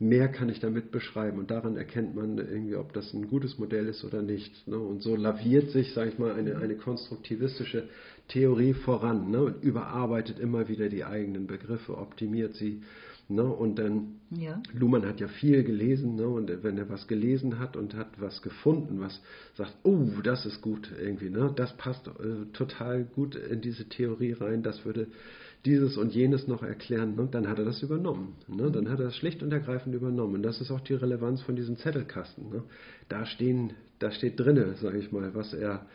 mehr kann ich damit beschreiben. Und daran erkennt man irgendwie, ob das ein gutes Modell ist oder nicht. Ne? Und so laviert sich, sage ich mal, eine, eine konstruktivistische Theorie voran ne? und überarbeitet immer wieder die eigenen Begriffe, optimiert sie. Ne? Und dann, ja. Luhmann hat ja viel gelesen, ne? und wenn er was gelesen hat und hat was gefunden, was sagt, oh, das ist gut irgendwie, ne? das passt äh, total gut in diese Theorie rein, das würde dieses und jenes noch erklären, ne? dann hat er das übernommen. Ne? Dann hat er das schlicht und ergreifend übernommen. Und das ist auch die Relevanz von diesem Zettelkasten. Ne? Da, stehen, da steht drinne, sage ich mal, was er,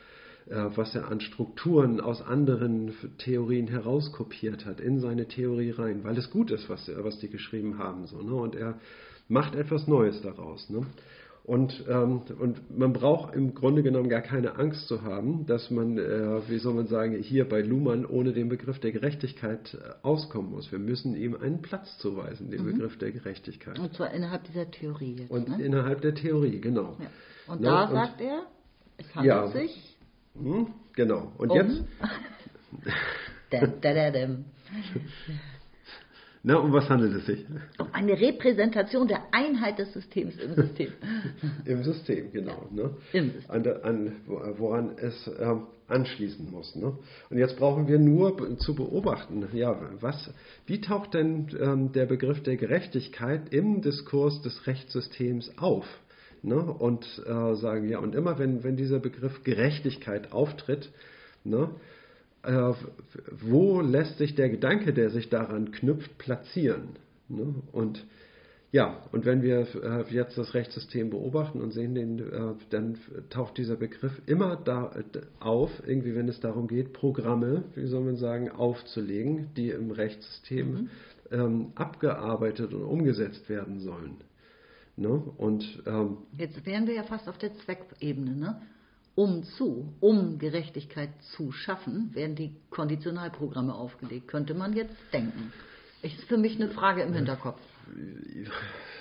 was er an Strukturen aus anderen Theorien herauskopiert hat, in seine Theorie rein, weil es gut ist, was, was die geschrieben haben. So, ne? Und er macht etwas Neues daraus. Ne? Und, ähm, und man braucht im Grunde genommen gar keine Angst zu haben, dass man, äh, wie soll man sagen, hier bei Luhmann ohne den Begriff der Gerechtigkeit äh, auskommen muss. Wir müssen ihm einen Platz zuweisen, den mhm. Begriff der Gerechtigkeit. Und zwar innerhalb dieser Theorie jetzt. Und ne? innerhalb der Theorie, genau. Ja. Und ja, da und, sagt er, es handelt ja, sich. Mh, genau. Und um. jetzt. da, da, da, da. Na, um was handelt es sich? Um eine Repräsentation der Einheit des Systems im System. Im System, genau. Ne? Im System. An, an, woran es äh, anschließen muss. Ne? Und jetzt brauchen wir nur zu beobachten, ja, was, wie taucht denn ähm, der Begriff der Gerechtigkeit im Diskurs des Rechtssystems auf? Ne? Und äh, sagen, ja, und immer wenn, wenn dieser Begriff Gerechtigkeit auftritt, ne, äh, wo lässt sich der Gedanke, der sich daran knüpft, platzieren? Ne? Und ja, und wenn wir äh, jetzt das Rechtssystem beobachten und sehen den, äh, dann taucht dieser Begriff immer da auf, irgendwie wenn es darum geht, Programme, wie soll man sagen, aufzulegen, die im Rechtssystem mhm. ähm, abgearbeitet und umgesetzt werden sollen. Ne? Und, ähm, Jetzt wären wir ja fast auf der Zweckebene. Ne? um zu, um Gerechtigkeit zu schaffen, werden die Konditionalprogramme aufgelegt, könnte man jetzt denken. Ist für mich eine Frage im Hinterkopf.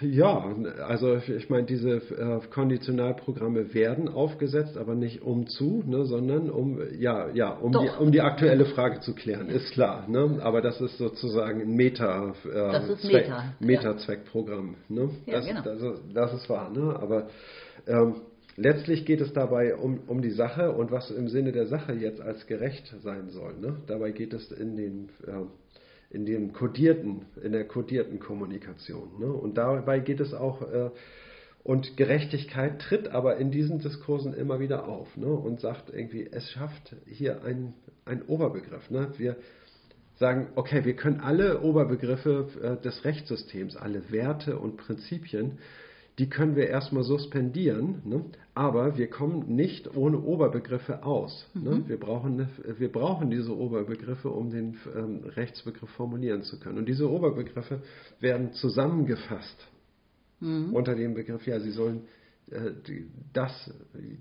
Ja, also ich meine, diese äh, Konditionalprogramme werden aufgesetzt, aber nicht um zu, ne, sondern um, ja, ja, um, die, um die aktuelle Frage zu klären, ist klar. Ne? Aber das ist sozusagen ein Meta, äh, das ist Zweck, Meta, Meta-Zweckprogramm. Ne? Ja, das, genau. das, das, ist wahr. Ne? Aber ähm, Letztlich geht es dabei um, um die Sache und was im Sinne der Sache jetzt als gerecht sein soll. Ne? Dabei geht es in den, äh, in den kodierten, in der kodierten Kommunikation. Ne? Und dabei geht es auch, äh, und Gerechtigkeit tritt aber in diesen Diskursen immer wieder auf ne? und sagt irgendwie, es schafft hier einen Oberbegriff. Ne? Wir sagen, okay, wir können alle Oberbegriffe äh, des Rechtssystems, alle Werte und Prinzipien, die können wir erstmal suspendieren, ne? aber wir kommen nicht ohne Oberbegriffe aus. Ne? Mhm. Ne? Wir, brauchen, wir brauchen diese Oberbegriffe, um den ähm, Rechtsbegriff formulieren zu können. Und diese Oberbegriffe werden zusammengefasst mhm. unter dem Begriff, ja, sie sollen äh, das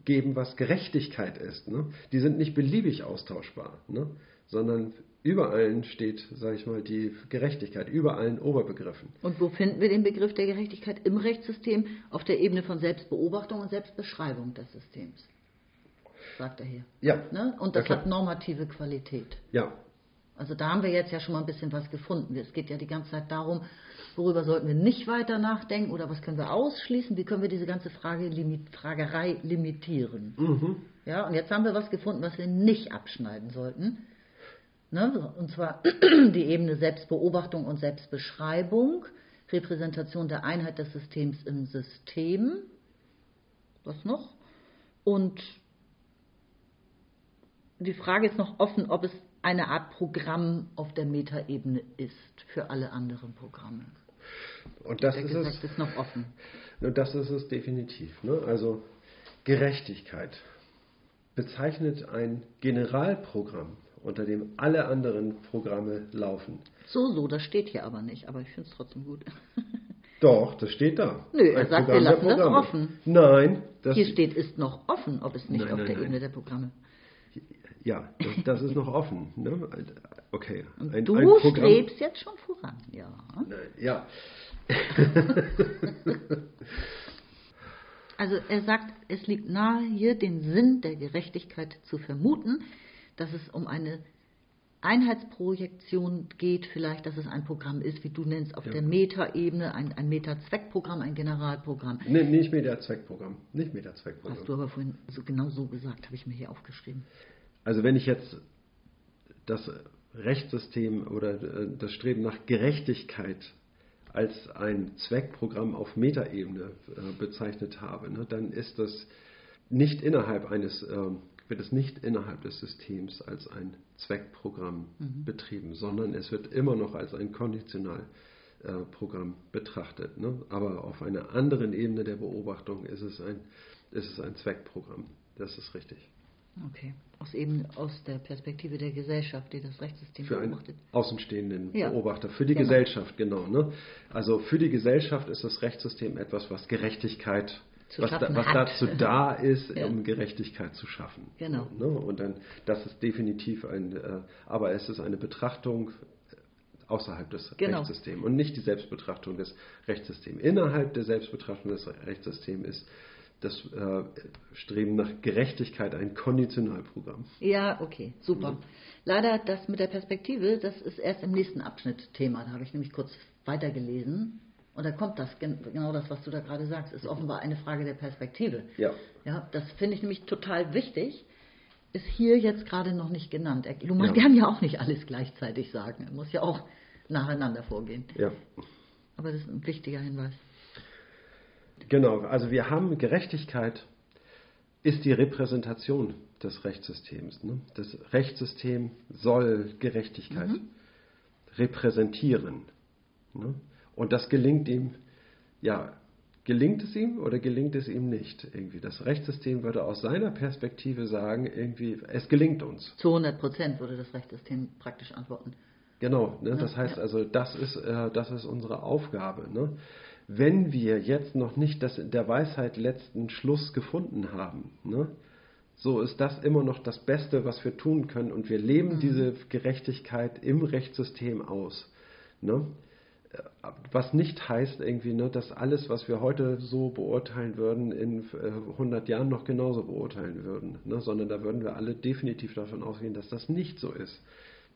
geben, was Gerechtigkeit ist. Ne? Die sind nicht beliebig austauschbar, ne? Sondern über allen steht, sage ich mal, die Gerechtigkeit, über allen Oberbegriffen. Und wo finden wir den Begriff der Gerechtigkeit im Rechtssystem? Auf der Ebene von Selbstbeobachtung und Selbstbeschreibung des Systems, sagt er hier. Ja. Ne? Und das ja, hat normative Qualität. Ja. Also da haben wir jetzt ja schon mal ein bisschen was gefunden. Es geht ja die ganze Zeit darum, worüber sollten wir nicht weiter nachdenken oder was können wir ausschließen, wie können wir diese ganze Frage, Fragerei limitieren. Mhm. Ja, und jetzt haben wir was gefunden, was wir nicht abschneiden sollten. Ne? Und zwar die Ebene Selbstbeobachtung und Selbstbeschreibung, Repräsentation der Einheit des Systems im System. Was noch? Und die Frage ist noch offen, ob es eine Art Programm auf der Metaebene ist für alle anderen Programme. Und das ist, es, ist noch offen. Und das ist es definitiv. Ne? Also Gerechtigkeit bezeichnet ein Generalprogramm unter dem alle anderen Programme laufen. So, so, das steht hier aber nicht, aber ich finde es trotzdem gut. Doch, das steht da. Nö, er Ein sagt, Programm wir lassen das offen. Nein, das, Hier steht, ist noch offen, ob es nicht Nein, auf nein, der nein. Ebene der Programme. ja, das, das ist noch offen. Ne? Okay. Ein- du ein Programm- strebst jetzt schon voran, ja. Nein, Ja, Also er sagt, es liegt nahe, hier den Sinn der Gerechtigkeit zu vermuten, dass es um eine Einheitsprojektion geht, vielleicht, dass es ein Programm ist, wie du nennst, auf Ja. der Meta-Ebene, ein, ein Meta-Zweckprogramm, ein Generalprogramm. nee, nicht Meta-Zweckprogramm. Nicht Meta-Zweckprogramm. Hast du aber vorhin so, genau so gesagt, habe ich mir hier aufgeschrieben. Also wenn ich jetzt das Rechtssystem oder äh, das Streben nach Gerechtigkeit als ein Zweckprogramm auf Metaebene äh, bezeichnet habe, ne, dann ist das nicht innerhalb eines, ähm, wird es nicht innerhalb des Systems als ein Zweckprogramm betrieben, sondern es wird immer noch als ein Konditionalprogramm äh, Programm betrachtet. Ne? Aber auf einer anderen Ebene der Beobachtung ist es ein, ist es ein Zweckprogramm. Das ist richtig. Okay. Aus eben aus der Perspektive der Gesellschaft, die das Rechtssystem Für einen beobachtet. außenstehenden Ja. Beobachter, für die Genau. Gesellschaft, genau. Ne? Also für die Gesellschaft ist das Rechtssystem etwas, was Gerechtigkeit, was, da, was dazu da ist, Ja. um Gerechtigkeit zu schaffen. Genau. Ne? Und dann, das ist definitiv ein, äh, aber es ist eine Betrachtung außerhalb des Genau. Rechtssystems und nicht die Selbstbetrachtung des Rechtssystems. Innerhalb der Selbstbetrachtung des Rechtssystems ist das äh, Streben nach Gerechtigkeit ein Konditionalprogramm. Ja, okay, super. Leider das mit der Perspektive, das ist erst im nächsten Abschnitt Thema. Da habe ich nämlich kurz weitergelesen. Und da kommt das, gen- genau das, was du da gerade sagst, ist offenbar eine Frage der Perspektive. Ja. Ja, das finde ich nämlich total wichtig. Ist hier jetzt gerade noch nicht genannt. Luhmann Ja. kann ja auch nicht alles gleichzeitig sagen. Muss ja auch nacheinander vorgehen. Ja. Aber das ist ein wichtiger Hinweis. Genau, also wir haben Gerechtigkeit ist die Repräsentation des Rechtssystems. Ne? Das Rechtssystem soll Gerechtigkeit repräsentieren. Ne? Und das gelingt ihm, ja, gelingt es ihm oder gelingt es ihm nicht? Irgendwie das Rechtssystem würde aus seiner Perspektive sagen, irgendwie, es gelingt uns. Zu 100 Prozent würde das Rechtssystem praktisch antworten. Genau, ne? das Ja, heißt ja. also, das ist, äh, das ist unsere Aufgabe. Ne? Wenn wir jetzt noch nicht das in der Weisheit letzten Schluss gefunden haben, ne? so ist das immer noch das Beste, was wir tun können und wir leben diese Gerechtigkeit im Rechtssystem aus. Ne? Äh, Was nicht heißt irgendwie, ne, dass alles, was wir heute so beurteilen würden, in äh, 100 Jahren noch genauso beurteilen würden, ne? sondern da würden wir alle definitiv davon ausgehen, dass das nicht so ist.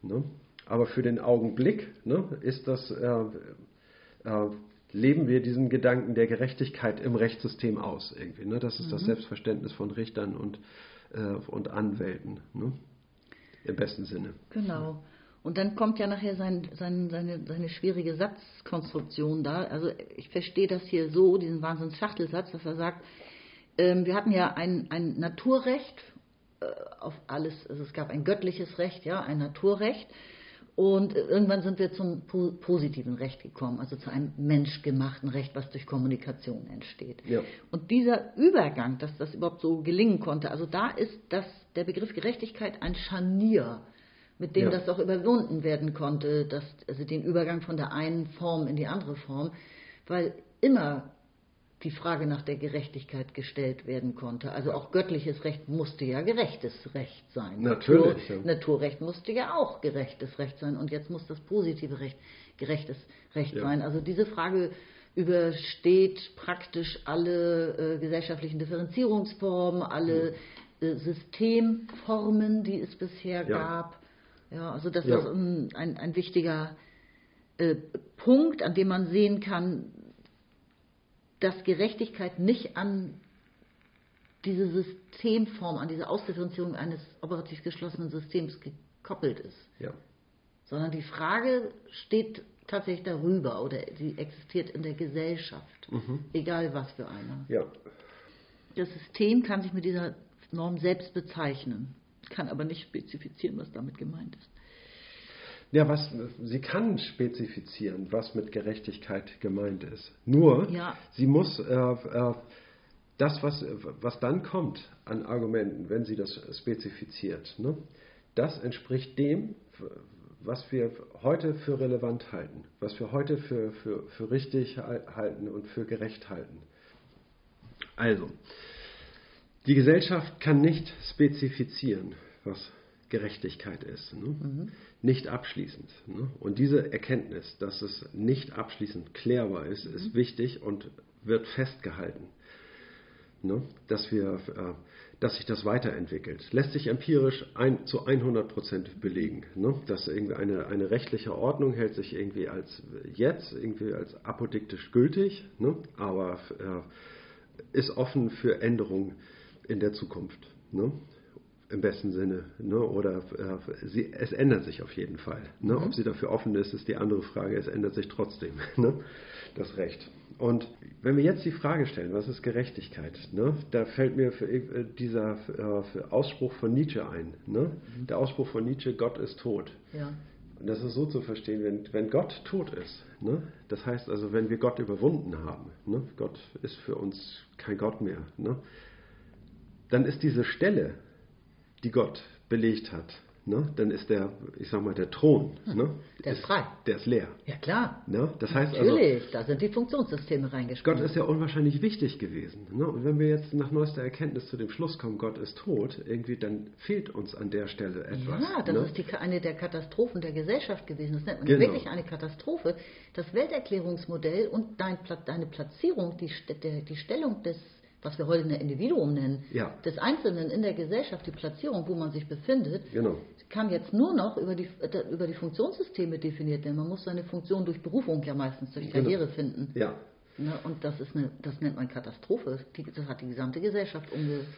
Ne? Aber für den Augenblick ne, ist das, äh, äh, leben wir diesen Gedanken der Gerechtigkeit im Rechtssystem aus irgendwie. Ne? Das ist das Selbstverständnis von Richtern und, äh, und Anwälten ne? im besten Sinne. Genau. Und dann kommt ja nachher sein, sein, seine, seine schwierige Satzkonstruktion da. Also ich verstehe das hier so, diesen Wahnsinns-Schachtelsatz, dass er sagt, ähm, wir hatten ja ein, ein Naturrecht äh, auf alles, also es gab ein göttliches Recht, ja, ein Naturrecht. Und irgendwann sind wir zum po positiven Recht gekommen, also zu einem menschgemachten Recht, was durch Kommunikation entsteht. Ja. Und dieser Übergang, dass das überhaupt so gelingen konnte, also da ist das, der Begriff Gerechtigkeit ein Scharnier, mit dem Ja. das auch überwunden werden konnte, dass, also den Übergang von der einen Form in die andere Form, weil immer die Frage nach der Gerechtigkeit gestellt werden konnte. Also auch göttliches Recht musste ja gerechtes Recht sein. Natürlich, Natur, ja. Naturrecht musste ja auch gerechtes Recht sein und jetzt muss das positive Recht gerechtes Recht Ja. sein. Also diese Frage übersteht praktisch alle äh, gesellschaftlichen Differenzierungsformen, alle äh, Systemformen, die es bisher gab. Ja, also das Ja. ist ein, ein, ein wichtiger äh, Punkt, an dem man sehen kann, dass Gerechtigkeit nicht an diese Systemform, an diese Ausdifferenzierung eines operativ geschlossenen Systems gekoppelt ist, Ja. sondern die Frage steht tatsächlich darüber oder sie existiert in der Gesellschaft, egal was für eine. Ja. Das System kann sich mit dieser Norm selbst bezeichnen, kann aber nicht spezifizieren, was damit gemeint ist. Ja, was, sie kann spezifizieren, was mit Gerechtigkeit gemeint ist. Nur, Ja. sie muss äh, äh, das, was, was dann kommt an Argumenten, wenn sie das spezifiziert, ne, das entspricht dem, was wir heute für relevant halten, was wir heute für, für, für richtig halten und für gerecht halten. Also, die Gesellschaft kann nicht spezifizieren, was Gerechtigkeit ist. Ne? Mhm. Nicht abschließend. Ne? Und diese Erkenntnis, dass es nicht abschließend klärbar ist, mhm. ist wichtig und wird festgehalten. Ne? Dass, wir, äh, dass sich das weiterentwickelt. Lässt sich empirisch ein, zu 100 Prozent belegen. Ne? Dass irgendwie eine, eine rechtliche Ordnung hält sich irgendwie als jetzt, irgendwie als apodiktisch gültig, ne? aber äh, ist offen für Änderungen in der Zukunft. Ne? Im besten Sinne. Ne? Oder äh, sie, es ändert sich auf jeden Fall. Ne? Mhm. Ob sie dafür offen ist, ist die andere Frage. Es ändert sich trotzdem. Ne? Das Recht. Und wenn wir jetzt die Frage stellen, was ist Gerechtigkeit, ne? da fällt mir äh, dieser äh, Ausspruch von Nietzsche ein. Ne? Mhm. Der Ausspruch von Nietzsche, Gott ist tot. Ja. Und das ist so zu verstehen, wenn, wenn Gott tot ist, ne? das heißt also, wenn wir Gott überwunden haben, ne? Gott ist für uns kein Gott mehr, ne? Dann ist diese Stelle, die Gott belegt hat, ne, dann ist der, ich sag mal, der Thron, hm. ne, der ist, ist, frei. Der ist leer. Ja klar. Ne? Das heißt Natürlich, also, da sind die Funktionssysteme reingespielt. Gott ist ja unwahrscheinlich wichtig gewesen. Ne? Und wenn wir jetzt nach neuester Erkenntnis zu dem Schluss kommen, Gott ist tot, irgendwie, dann fehlt uns an der Stelle etwas. Ja, das ne? ist die, eine der Katastrophen der Gesellschaft gewesen. Das nennt man genau. wirklich eine Katastrophe. Das Welterklärungsmodell und dein, deine Platzierung, die, die Stellung des was wir heute ein Individuum nennen, ja. des Einzelnen in der Gesellschaft, die Platzierung, wo man sich befindet, genau. kann jetzt nur noch über die, über die Funktionssysteme definiert werden. Man muss seine Funktion durch Berufung ja meistens, durch genau. Karriere finden. Ja. Ne, und das ist eine, das nennt man Katastrophe. Die, das hat die gesamte Gesellschaft umgeworfen.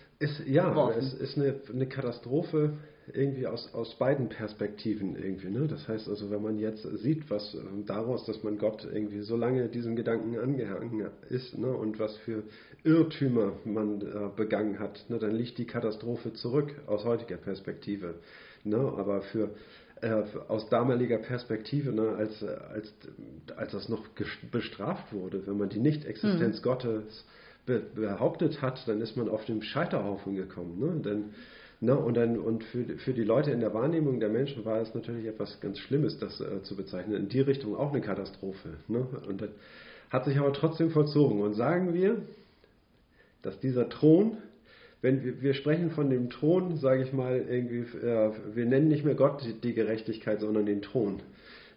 Ja, es ist eine, eine Katastrophe irgendwie aus, aus beiden Perspektiven irgendwie. Ne? Das heißt also, wenn man jetzt sieht, was ähm, daraus, dass man Gott irgendwie so lange diesem Gedanken angehangen ist ne? und was für Irrtümer man äh, begangen hat, ne? dann liegt die Katastrophe zurück aus heutiger Perspektive. Ne? Aber für äh, aus damaliger Perspektive, ne, als, als, als das noch bestraft wurde, wenn man die Nichtexistenz mhm. Gottes be behauptet hat, dann ist man auf dem Scheiterhaufen gekommen. Ne? Denn Ne? Und, dann, und für, für die Leute in der Wahrnehmung der Menschen war es natürlich etwas ganz Schlimmes, das äh, zu bezeichnen. In die Richtung auch eine Katastrophe. Ne? Und das hat sich aber trotzdem vollzogen. Und sagen wir, dass dieser Thron, wenn wir, wir sprechen von dem Thron, sage ich mal, irgendwie, äh, wir nennen nicht mehr Gott die, die Gerechtigkeit, sondern den Thron.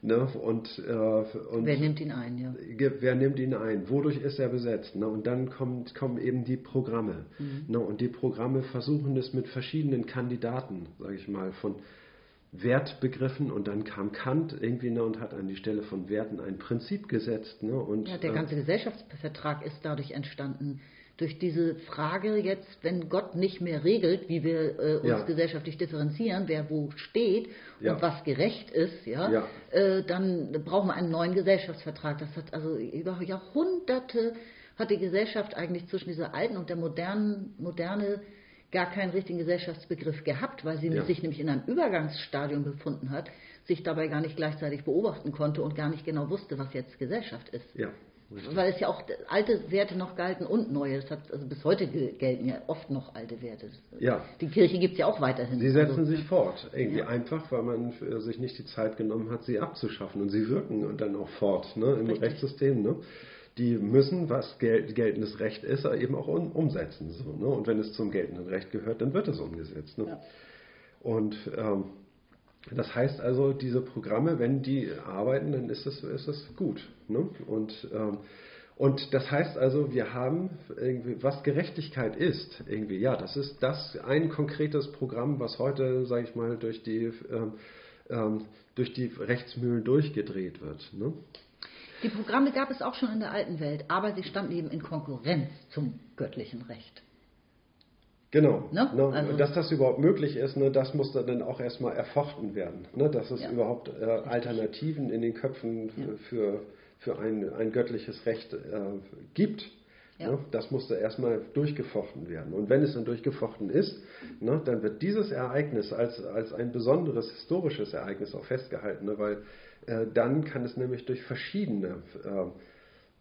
Ne? Und, äh, und wer nimmt ihn ein, ja. Wer nimmt ihn ein? Wodurch ist er besetzt? Ne? Und dann kommt, kommen eben die Programme. Mhm. Ne? Und die Programme versuchen es mit verschiedenen Kandidaten, sage ich mal, von Wertbegriffen und dann kam Kant irgendwie ne, und hat an die Stelle von Werten ein Prinzip gesetzt. Ne, und, ja, der ganze äh, Gesellschaftsvertrag ist dadurch entstanden durch diese Frage jetzt, wenn Gott nicht mehr regelt, wie wir äh, uns ja. gesellschaftlich differenzieren, wer wo steht ja. und was gerecht ist, ja, ja. Äh, dann brauchen wir einen neuen Gesellschaftsvertrag. Das hat also über Jahrhunderte hat die Gesellschaft eigentlich zwischen dieser alten und der modernen Moderne gar keinen richtigen Gesellschaftsbegriff gehabt, weil sie sich nämlich in einem Übergangsstadium befunden hat, sich dabei gar nicht gleichzeitig beobachten konnte und gar nicht genau wusste, was jetzt Gesellschaft ist. Ja. Weil es ja auch alte Werte noch galten und neue. Das hat, also bis heute gelten ja oft noch alte Werte. Ja. Die Kirche gibt es ja auch weiterhin. Sie setzen also, sich fort. Irgendwie ja. einfach, weil man sich nicht die Zeit genommen hat, sie abzuschaffen. Und sie wirken und dann auch fort ne, im Richtig. Rechtssystem. Ne? Die müssen, was gel geltendes Recht ist, eben auch um, umsetzen. So, ne? Und wenn es zum geltenden Recht gehört, dann wird es umgesetzt. Ne? Ja. Und ähm, das heißt also, diese Programme, wenn die arbeiten, dann ist es, ist es gut. Ne? Und, ähm, und das heißt also, wir haben irgendwie, was Gerechtigkeit ist, irgendwie, ja, das ist das ein konkretes Programm, was heute, sage ich mal, durch die, ähm, ähm, durch die Rechtsmühlen durchgedreht wird. Ne? Die Programme gab es auch schon in der alten Welt, aber sie standen eben in Konkurrenz zum göttlichen Recht. Genau. Ne? Ne? Also dass das überhaupt möglich ist, ne, das muss dann auch erstmal erfochten werden. Ne? Dass es ja. überhaupt äh, Alternativen in den Köpfen ja. für, für ein, ein göttliches Recht äh, gibt. Ja. Ne? Das musste erstmal durchgefochten werden. Und wenn es dann durchgefochten ist, ne, dann wird dieses Ereignis als, als ein besonderes historisches Ereignis auch festgehalten, ne? weil äh, dann kann es nämlich durch verschiedene äh,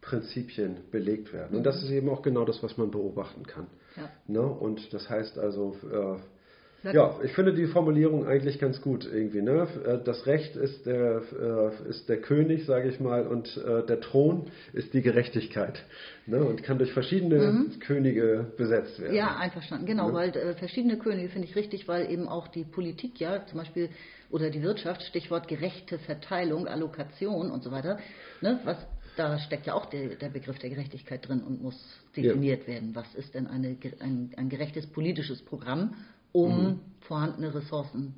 Prinzipien belegt werden. Und das ist eben auch genau das, was man beobachten kann. Ja. Ne? Und das heißt also, äh, Ja, ich finde die Formulierung eigentlich ganz gut irgendwie. Ne? Äh, das Recht ist der, äh, ist der König, sage ich mal, und äh, der Thron ist die Gerechtigkeit. Ne? Und kann durch verschiedene mhm. Könige besetzt werden. Ja, einverstanden, genau, ne? weil äh, verschiedene Könige finde ich richtig, weil eben auch die Politik ja zum Beispiel oder die Wirtschaft, Stichwort gerechte Verteilung, Allokation und so weiter, ne? was da steckt ja auch der, der, Begriff der Gerechtigkeit drin und muss definiert ja. werden. Was ist denn eine, ein, ein gerechtes politisches Programm um mhm. vorhandene Ressourcen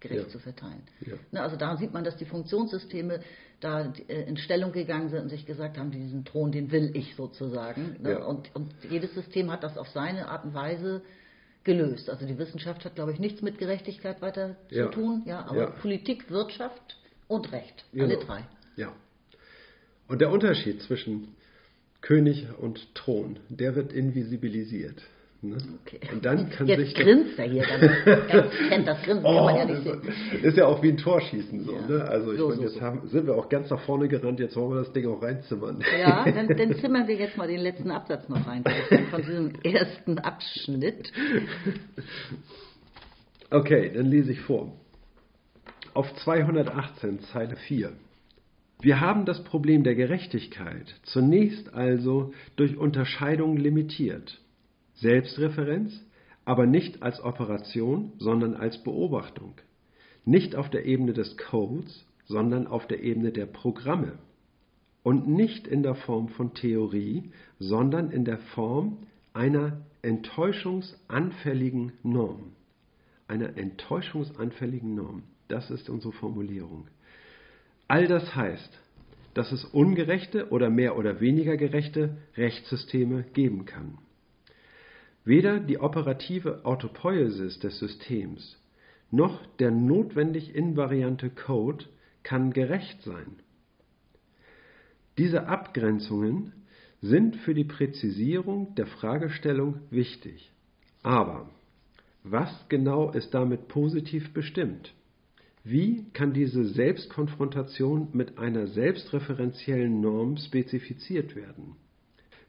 gerecht ja. zu verteilen. Ja. Ne, also da sieht man, dass die Funktionssysteme da äh, in Stellung gegangen sind und sich gesagt haben, diesen Thron, den will ich sozusagen. Ne? Und, und, jedes System hat das auf seine Art und Weise gelöst. Also die Wissenschaft hat, glaube ich, nichts mit Gerechtigkeit weiter zu tun, ja, aber Politik, Wirtschaft und Recht, alle genau. drei. Ja. Und der Unterschied zwischen König und Thron, der wird invisibilisiert. Ne? Okay. Und dann kann Jetzt sich grinst er hier ganz, ganz kennt das Grinsen, oh, man ja nicht sehen. Ist ja auch wie ein Torschießen so. Ja. Ne? Also ich so, meine, so, jetzt. Haben, sind wir auch ganz nach vorne gerannt, jetzt wollen wir das Ding auch reinzimmern. Ja, dann, dann zimmern wir jetzt mal den letzten Absatz noch rein von diesem ersten Abschnitt. Okay, dann lese ich vor. Auf 218, Zeile 4. Wir haben das Problem der Gerechtigkeit zunächst also durch Unterscheidung limitiert. Selbstreferenz, aber nicht als Operation, sondern als Beobachtung. Nicht auf der Ebene des Codes, sondern auf der Ebene der Programme. Und nicht in der Form von Theorie, sondern in der Form einer enttäuschungsanfälligen Norm. Einer enttäuschungsanfälligen Norm. Das ist unsere Formulierung. All das heißt, dass es ungerechte oder mehr oder weniger gerechte Rechtssysteme geben kann. Weder die operative Autopoiesis des Systems noch der notwendig invariante Code kann gerecht sein. Diese Abgrenzungen sind für die Präzisierung der Fragestellung wichtig. Aber was genau ist damit positiv bestimmt? Wie kann diese Selbstkonfrontation mit einer selbstreferenziellen Norm spezifiziert werden?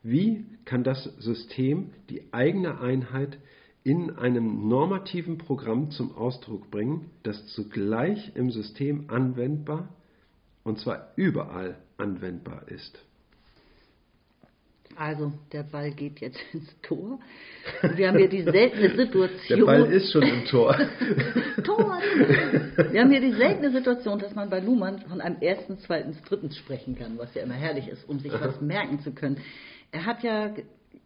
Wie kann das System die eigene Einheit in einem normativen Programm zum Ausdruck bringen, das zugleich im System anwendbar und zwar überall anwendbar ist? Also, der Ball geht jetzt ins Tor. Wir haben hier die seltene Situation. Der Ball ist schon im Tor. Tor! Wir haben hier die seltene Situation, dass man bei Luhmann von einem ersten, zweiten, dritten sprechen kann, was ja immer herrlich ist, um sich was merken zu können. Er hat ja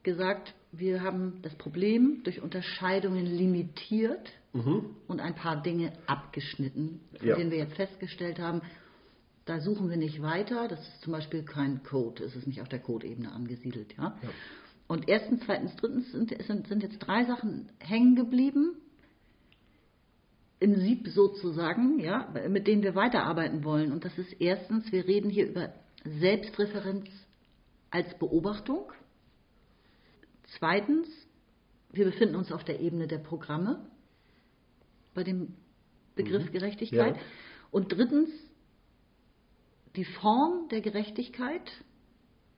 gesagt, wir haben das Problem durch Unterscheidungen limitiert mhm. und ein paar Dinge abgeschnitten, von ja. denen wir jetzt festgestellt haben, da suchen wir nicht weiter. Das ist zum Beispiel kein Code, es ist nicht auf der Code-Ebene angesiedelt. Ja? ja? Und erstens, zweitens, drittens sind, sind, sind jetzt drei Sachen hängen geblieben, im Sieb sozusagen, ja, mit denen wir weiterarbeiten wollen. Und das ist erstens, wir reden hier über Selbstreferenz als Beobachtung. Zweitens, wir befinden uns auf der Ebene der Programme bei dem Begriff mhm. Gerechtigkeit. Ja. Und drittens, die Form der Gerechtigkeit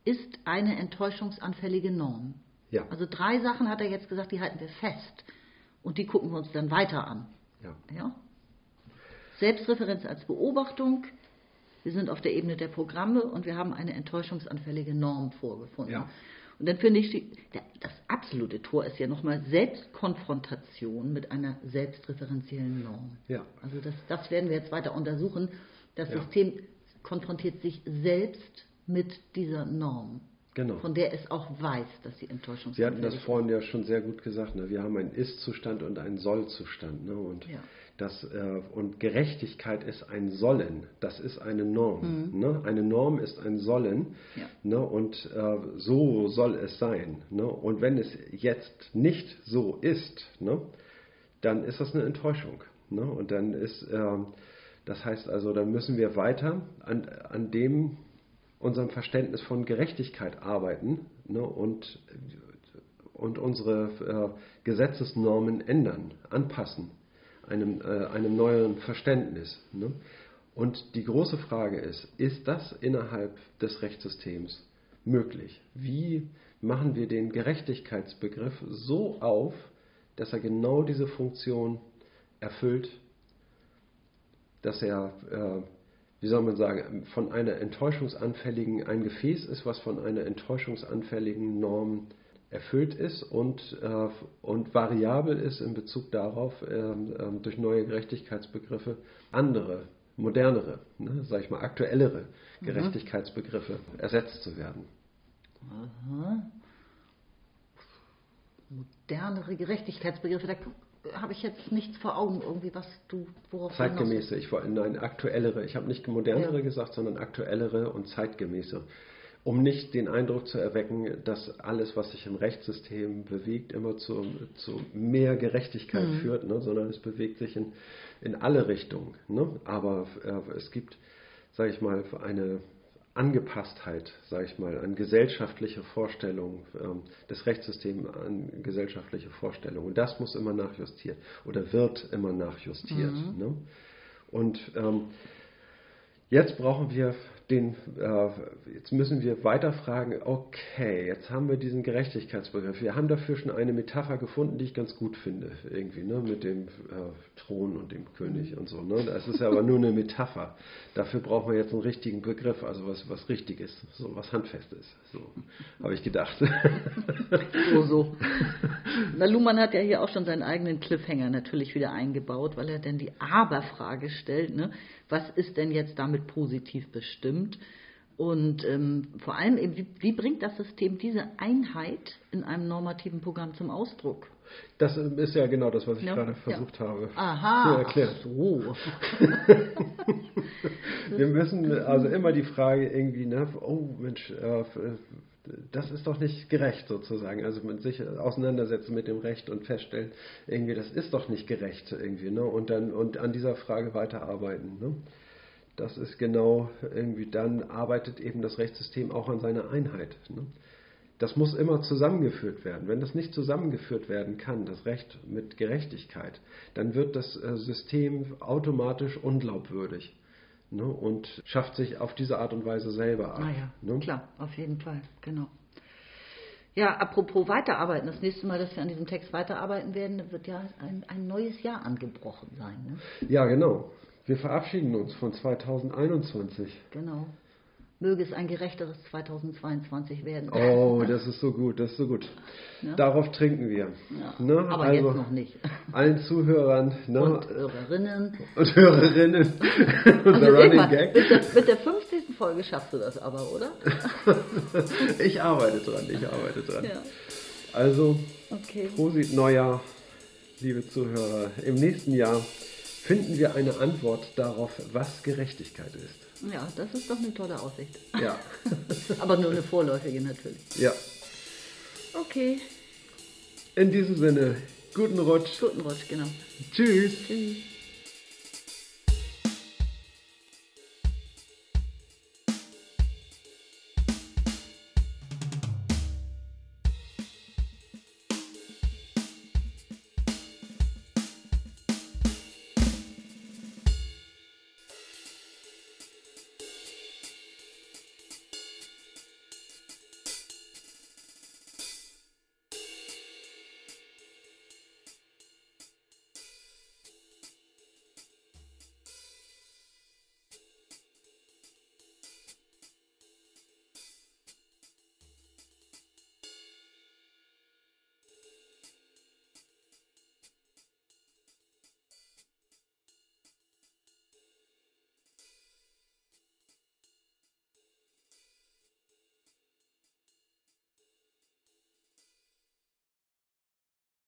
ist eine enttäuschungsanfällige Norm. Ja. Also drei Sachen hat er jetzt gesagt, die halten wir fest. Und die gucken wir uns dann weiter an. Ja. ja? Selbstreferenz als Beobachtung, wir sind auf der Ebene der Programme und wir haben eine enttäuschungsanfällige Norm vorgefunden. Ja. Und dann finde ich, die, das absolute Tor ist ja nochmal Selbstkonfrontation mit einer selbstreferenziellen Norm. Ja. Also das, das werden wir jetzt weiter untersuchen. Das ja. System konfrontiert sich selbst mit dieser Norm. Genau. Von der es auch weiß, dass sie enttäuschungsanfällig ist. Sie hatten das vorhin ja schon sehr gut gesagt. Ne? Wir haben einen Ist-Zustand und einen Soll-Zustand. Ne? Und ja. Das, äh, und Gerechtigkeit ist ein Sollen, das ist eine Norm. Mhm. Ne? Eine Norm ist ein Sollen ja. ne? und äh, so soll es sein. Ne? Und wenn es jetzt nicht so ist, ne? dann ist das eine Enttäuschung. Ne? Und dann ist, äh, das heißt also, dann müssen wir weiter an, an dem, unserem Verständnis von Gerechtigkeit arbeiten ne? und, und unsere äh, Gesetzesnormen ändern, anpassen einem, äh, einem neuen Verständnis. Ne? Und die große Frage ist, ist das innerhalb des Rechtssystems möglich? Wie machen wir den Gerechtigkeitsbegriff so auf, dass er genau diese Funktion erfüllt, dass er, äh, wie soll man sagen, von einer enttäuschungsanfälligen, ein Gefäß ist, was von einer enttäuschungsanfälligen Norm erfüllt ist und, äh, und variabel ist in Bezug darauf, äh, äh, durch neue Gerechtigkeitsbegriffe andere, modernere, ne, sag ich mal, aktuellere mhm. Gerechtigkeitsbegriffe ersetzt zu werden. Aha. Modernere Gerechtigkeitsbegriffe, da habe ich jetzt nichts vor Augen, irgendwie, was du, worauf Zeitgemäße, ich wollte, nein, aktuellere. Ich habe nicht modernere ja. gesagt, sondern aktuellere und zeitgemäße um nicht den Eindruck zu erwecken, dass alles, was sich im Rechtssystem bewegt, immer zu, zu mehr Gerechtigkeit mhm. führt, ne, sondern es bewegt sich in, in alle Richtungen. Ne? Aber äh, es gibt, sage ich mal, eine Angepasstheit, sage ich mal, an gesellschaftliche Vorstellungen, ähm, das Rechtssystem an gesellschaftliche Vorstellungen. Und das muss immer nachjustiert oder wird immer nachjustiert. Mhm. Ne? Und ähm, jetzt brauchen wir den, äh, jetzt müssen wir weiter fragen, okay, jetzt haben wir diesen Gerechtigkeitsbegriff. Wir haben dafür schon eine Metapher gefunden, die ich ganz gut finde, irgendwie, ne, mit dem äh, Thron und dem König und so. Ne? Das ist ja aber nur eine Metapher. Dafür brauchen wir jetzt einen richtigen Begriff, also was, was Richtiges, so was Handfestes. So habe ich gedacht. So, so. Na, Luhmann hat ja hier auch schon seinen eigenen Cliffhanger natürlich wieder eingebaut, weil er dann die Aber-Frage stellt, ne? was ist denn jetzt damit positiv bestimmt? Und ähm, vor allem, eben, wie, wie, bringt das System diese Einheit in einem normativen Programm zum Ausdruck? Das ist ja genau das, was ich ja, gerade versucht ja. habe Aha, zu erklären. So. Wir müssen also immer die Frage irgendwie, ne, oh Mensch, äh, das ist doch nicht gerecht sozusagen. Also mit sich auseinandersetzen mit dem Recht und feststellen, irgendwie, das ist doch nicht gerecht irgendwie, ne? Und dann und an dieser Frage weiterarbeiten. Ne? Das ist genau irgendwie, dann arbeitet eben das Rechtssystem auch an seiner Einheit. Ne? Das muss immer zusammengeführt werden. Wenn das nicht zusammengeführt werden kann, das Recht mit Gerechtigkeit, dann wird das äh, System automatisch unglaubwürdig ne, und schafft sich auf diese Art und Weise selber ab. Ah ja, ne? klar, auf jeden Fall, genau. Ja, apropos weiterarbeiten, das nächste Mal, dass wir an diesem Text weiterarbeiten werden, wird ja ein, ein neues Jahr angebrochen sein. Ne? Ja, genau. Wir verabschieden uns von 2021. Genau möge es ein gerechteres 2022 werden. Oh, das ist so gut, das ist so gut. Ja. Darauf trinken wir. Ja, ne? Aber also jetzt noch nicht. Allen Zuhörern ne? und Hörerinnen und Hörerinnen unser Running mal, Gag. Mit der, mit der 50. Folge schaffst du das aber, oder? ich arbeite dran, ich arbeite dran. Ja. Also, okay. Prosit Neujahr, liebe Zuhörer. Im nächsten Jahr finden wir eine Antwort darauf, was Gerechtigkeit ist. Ja, das ist doch eine tolle Aussicht. Ja. Aber nur eine vorläufige natürlich. Ja. Okay. In diesem Sinne, guten Rutsch. Guten Rutsch, genau. Tschüss. Tschüss.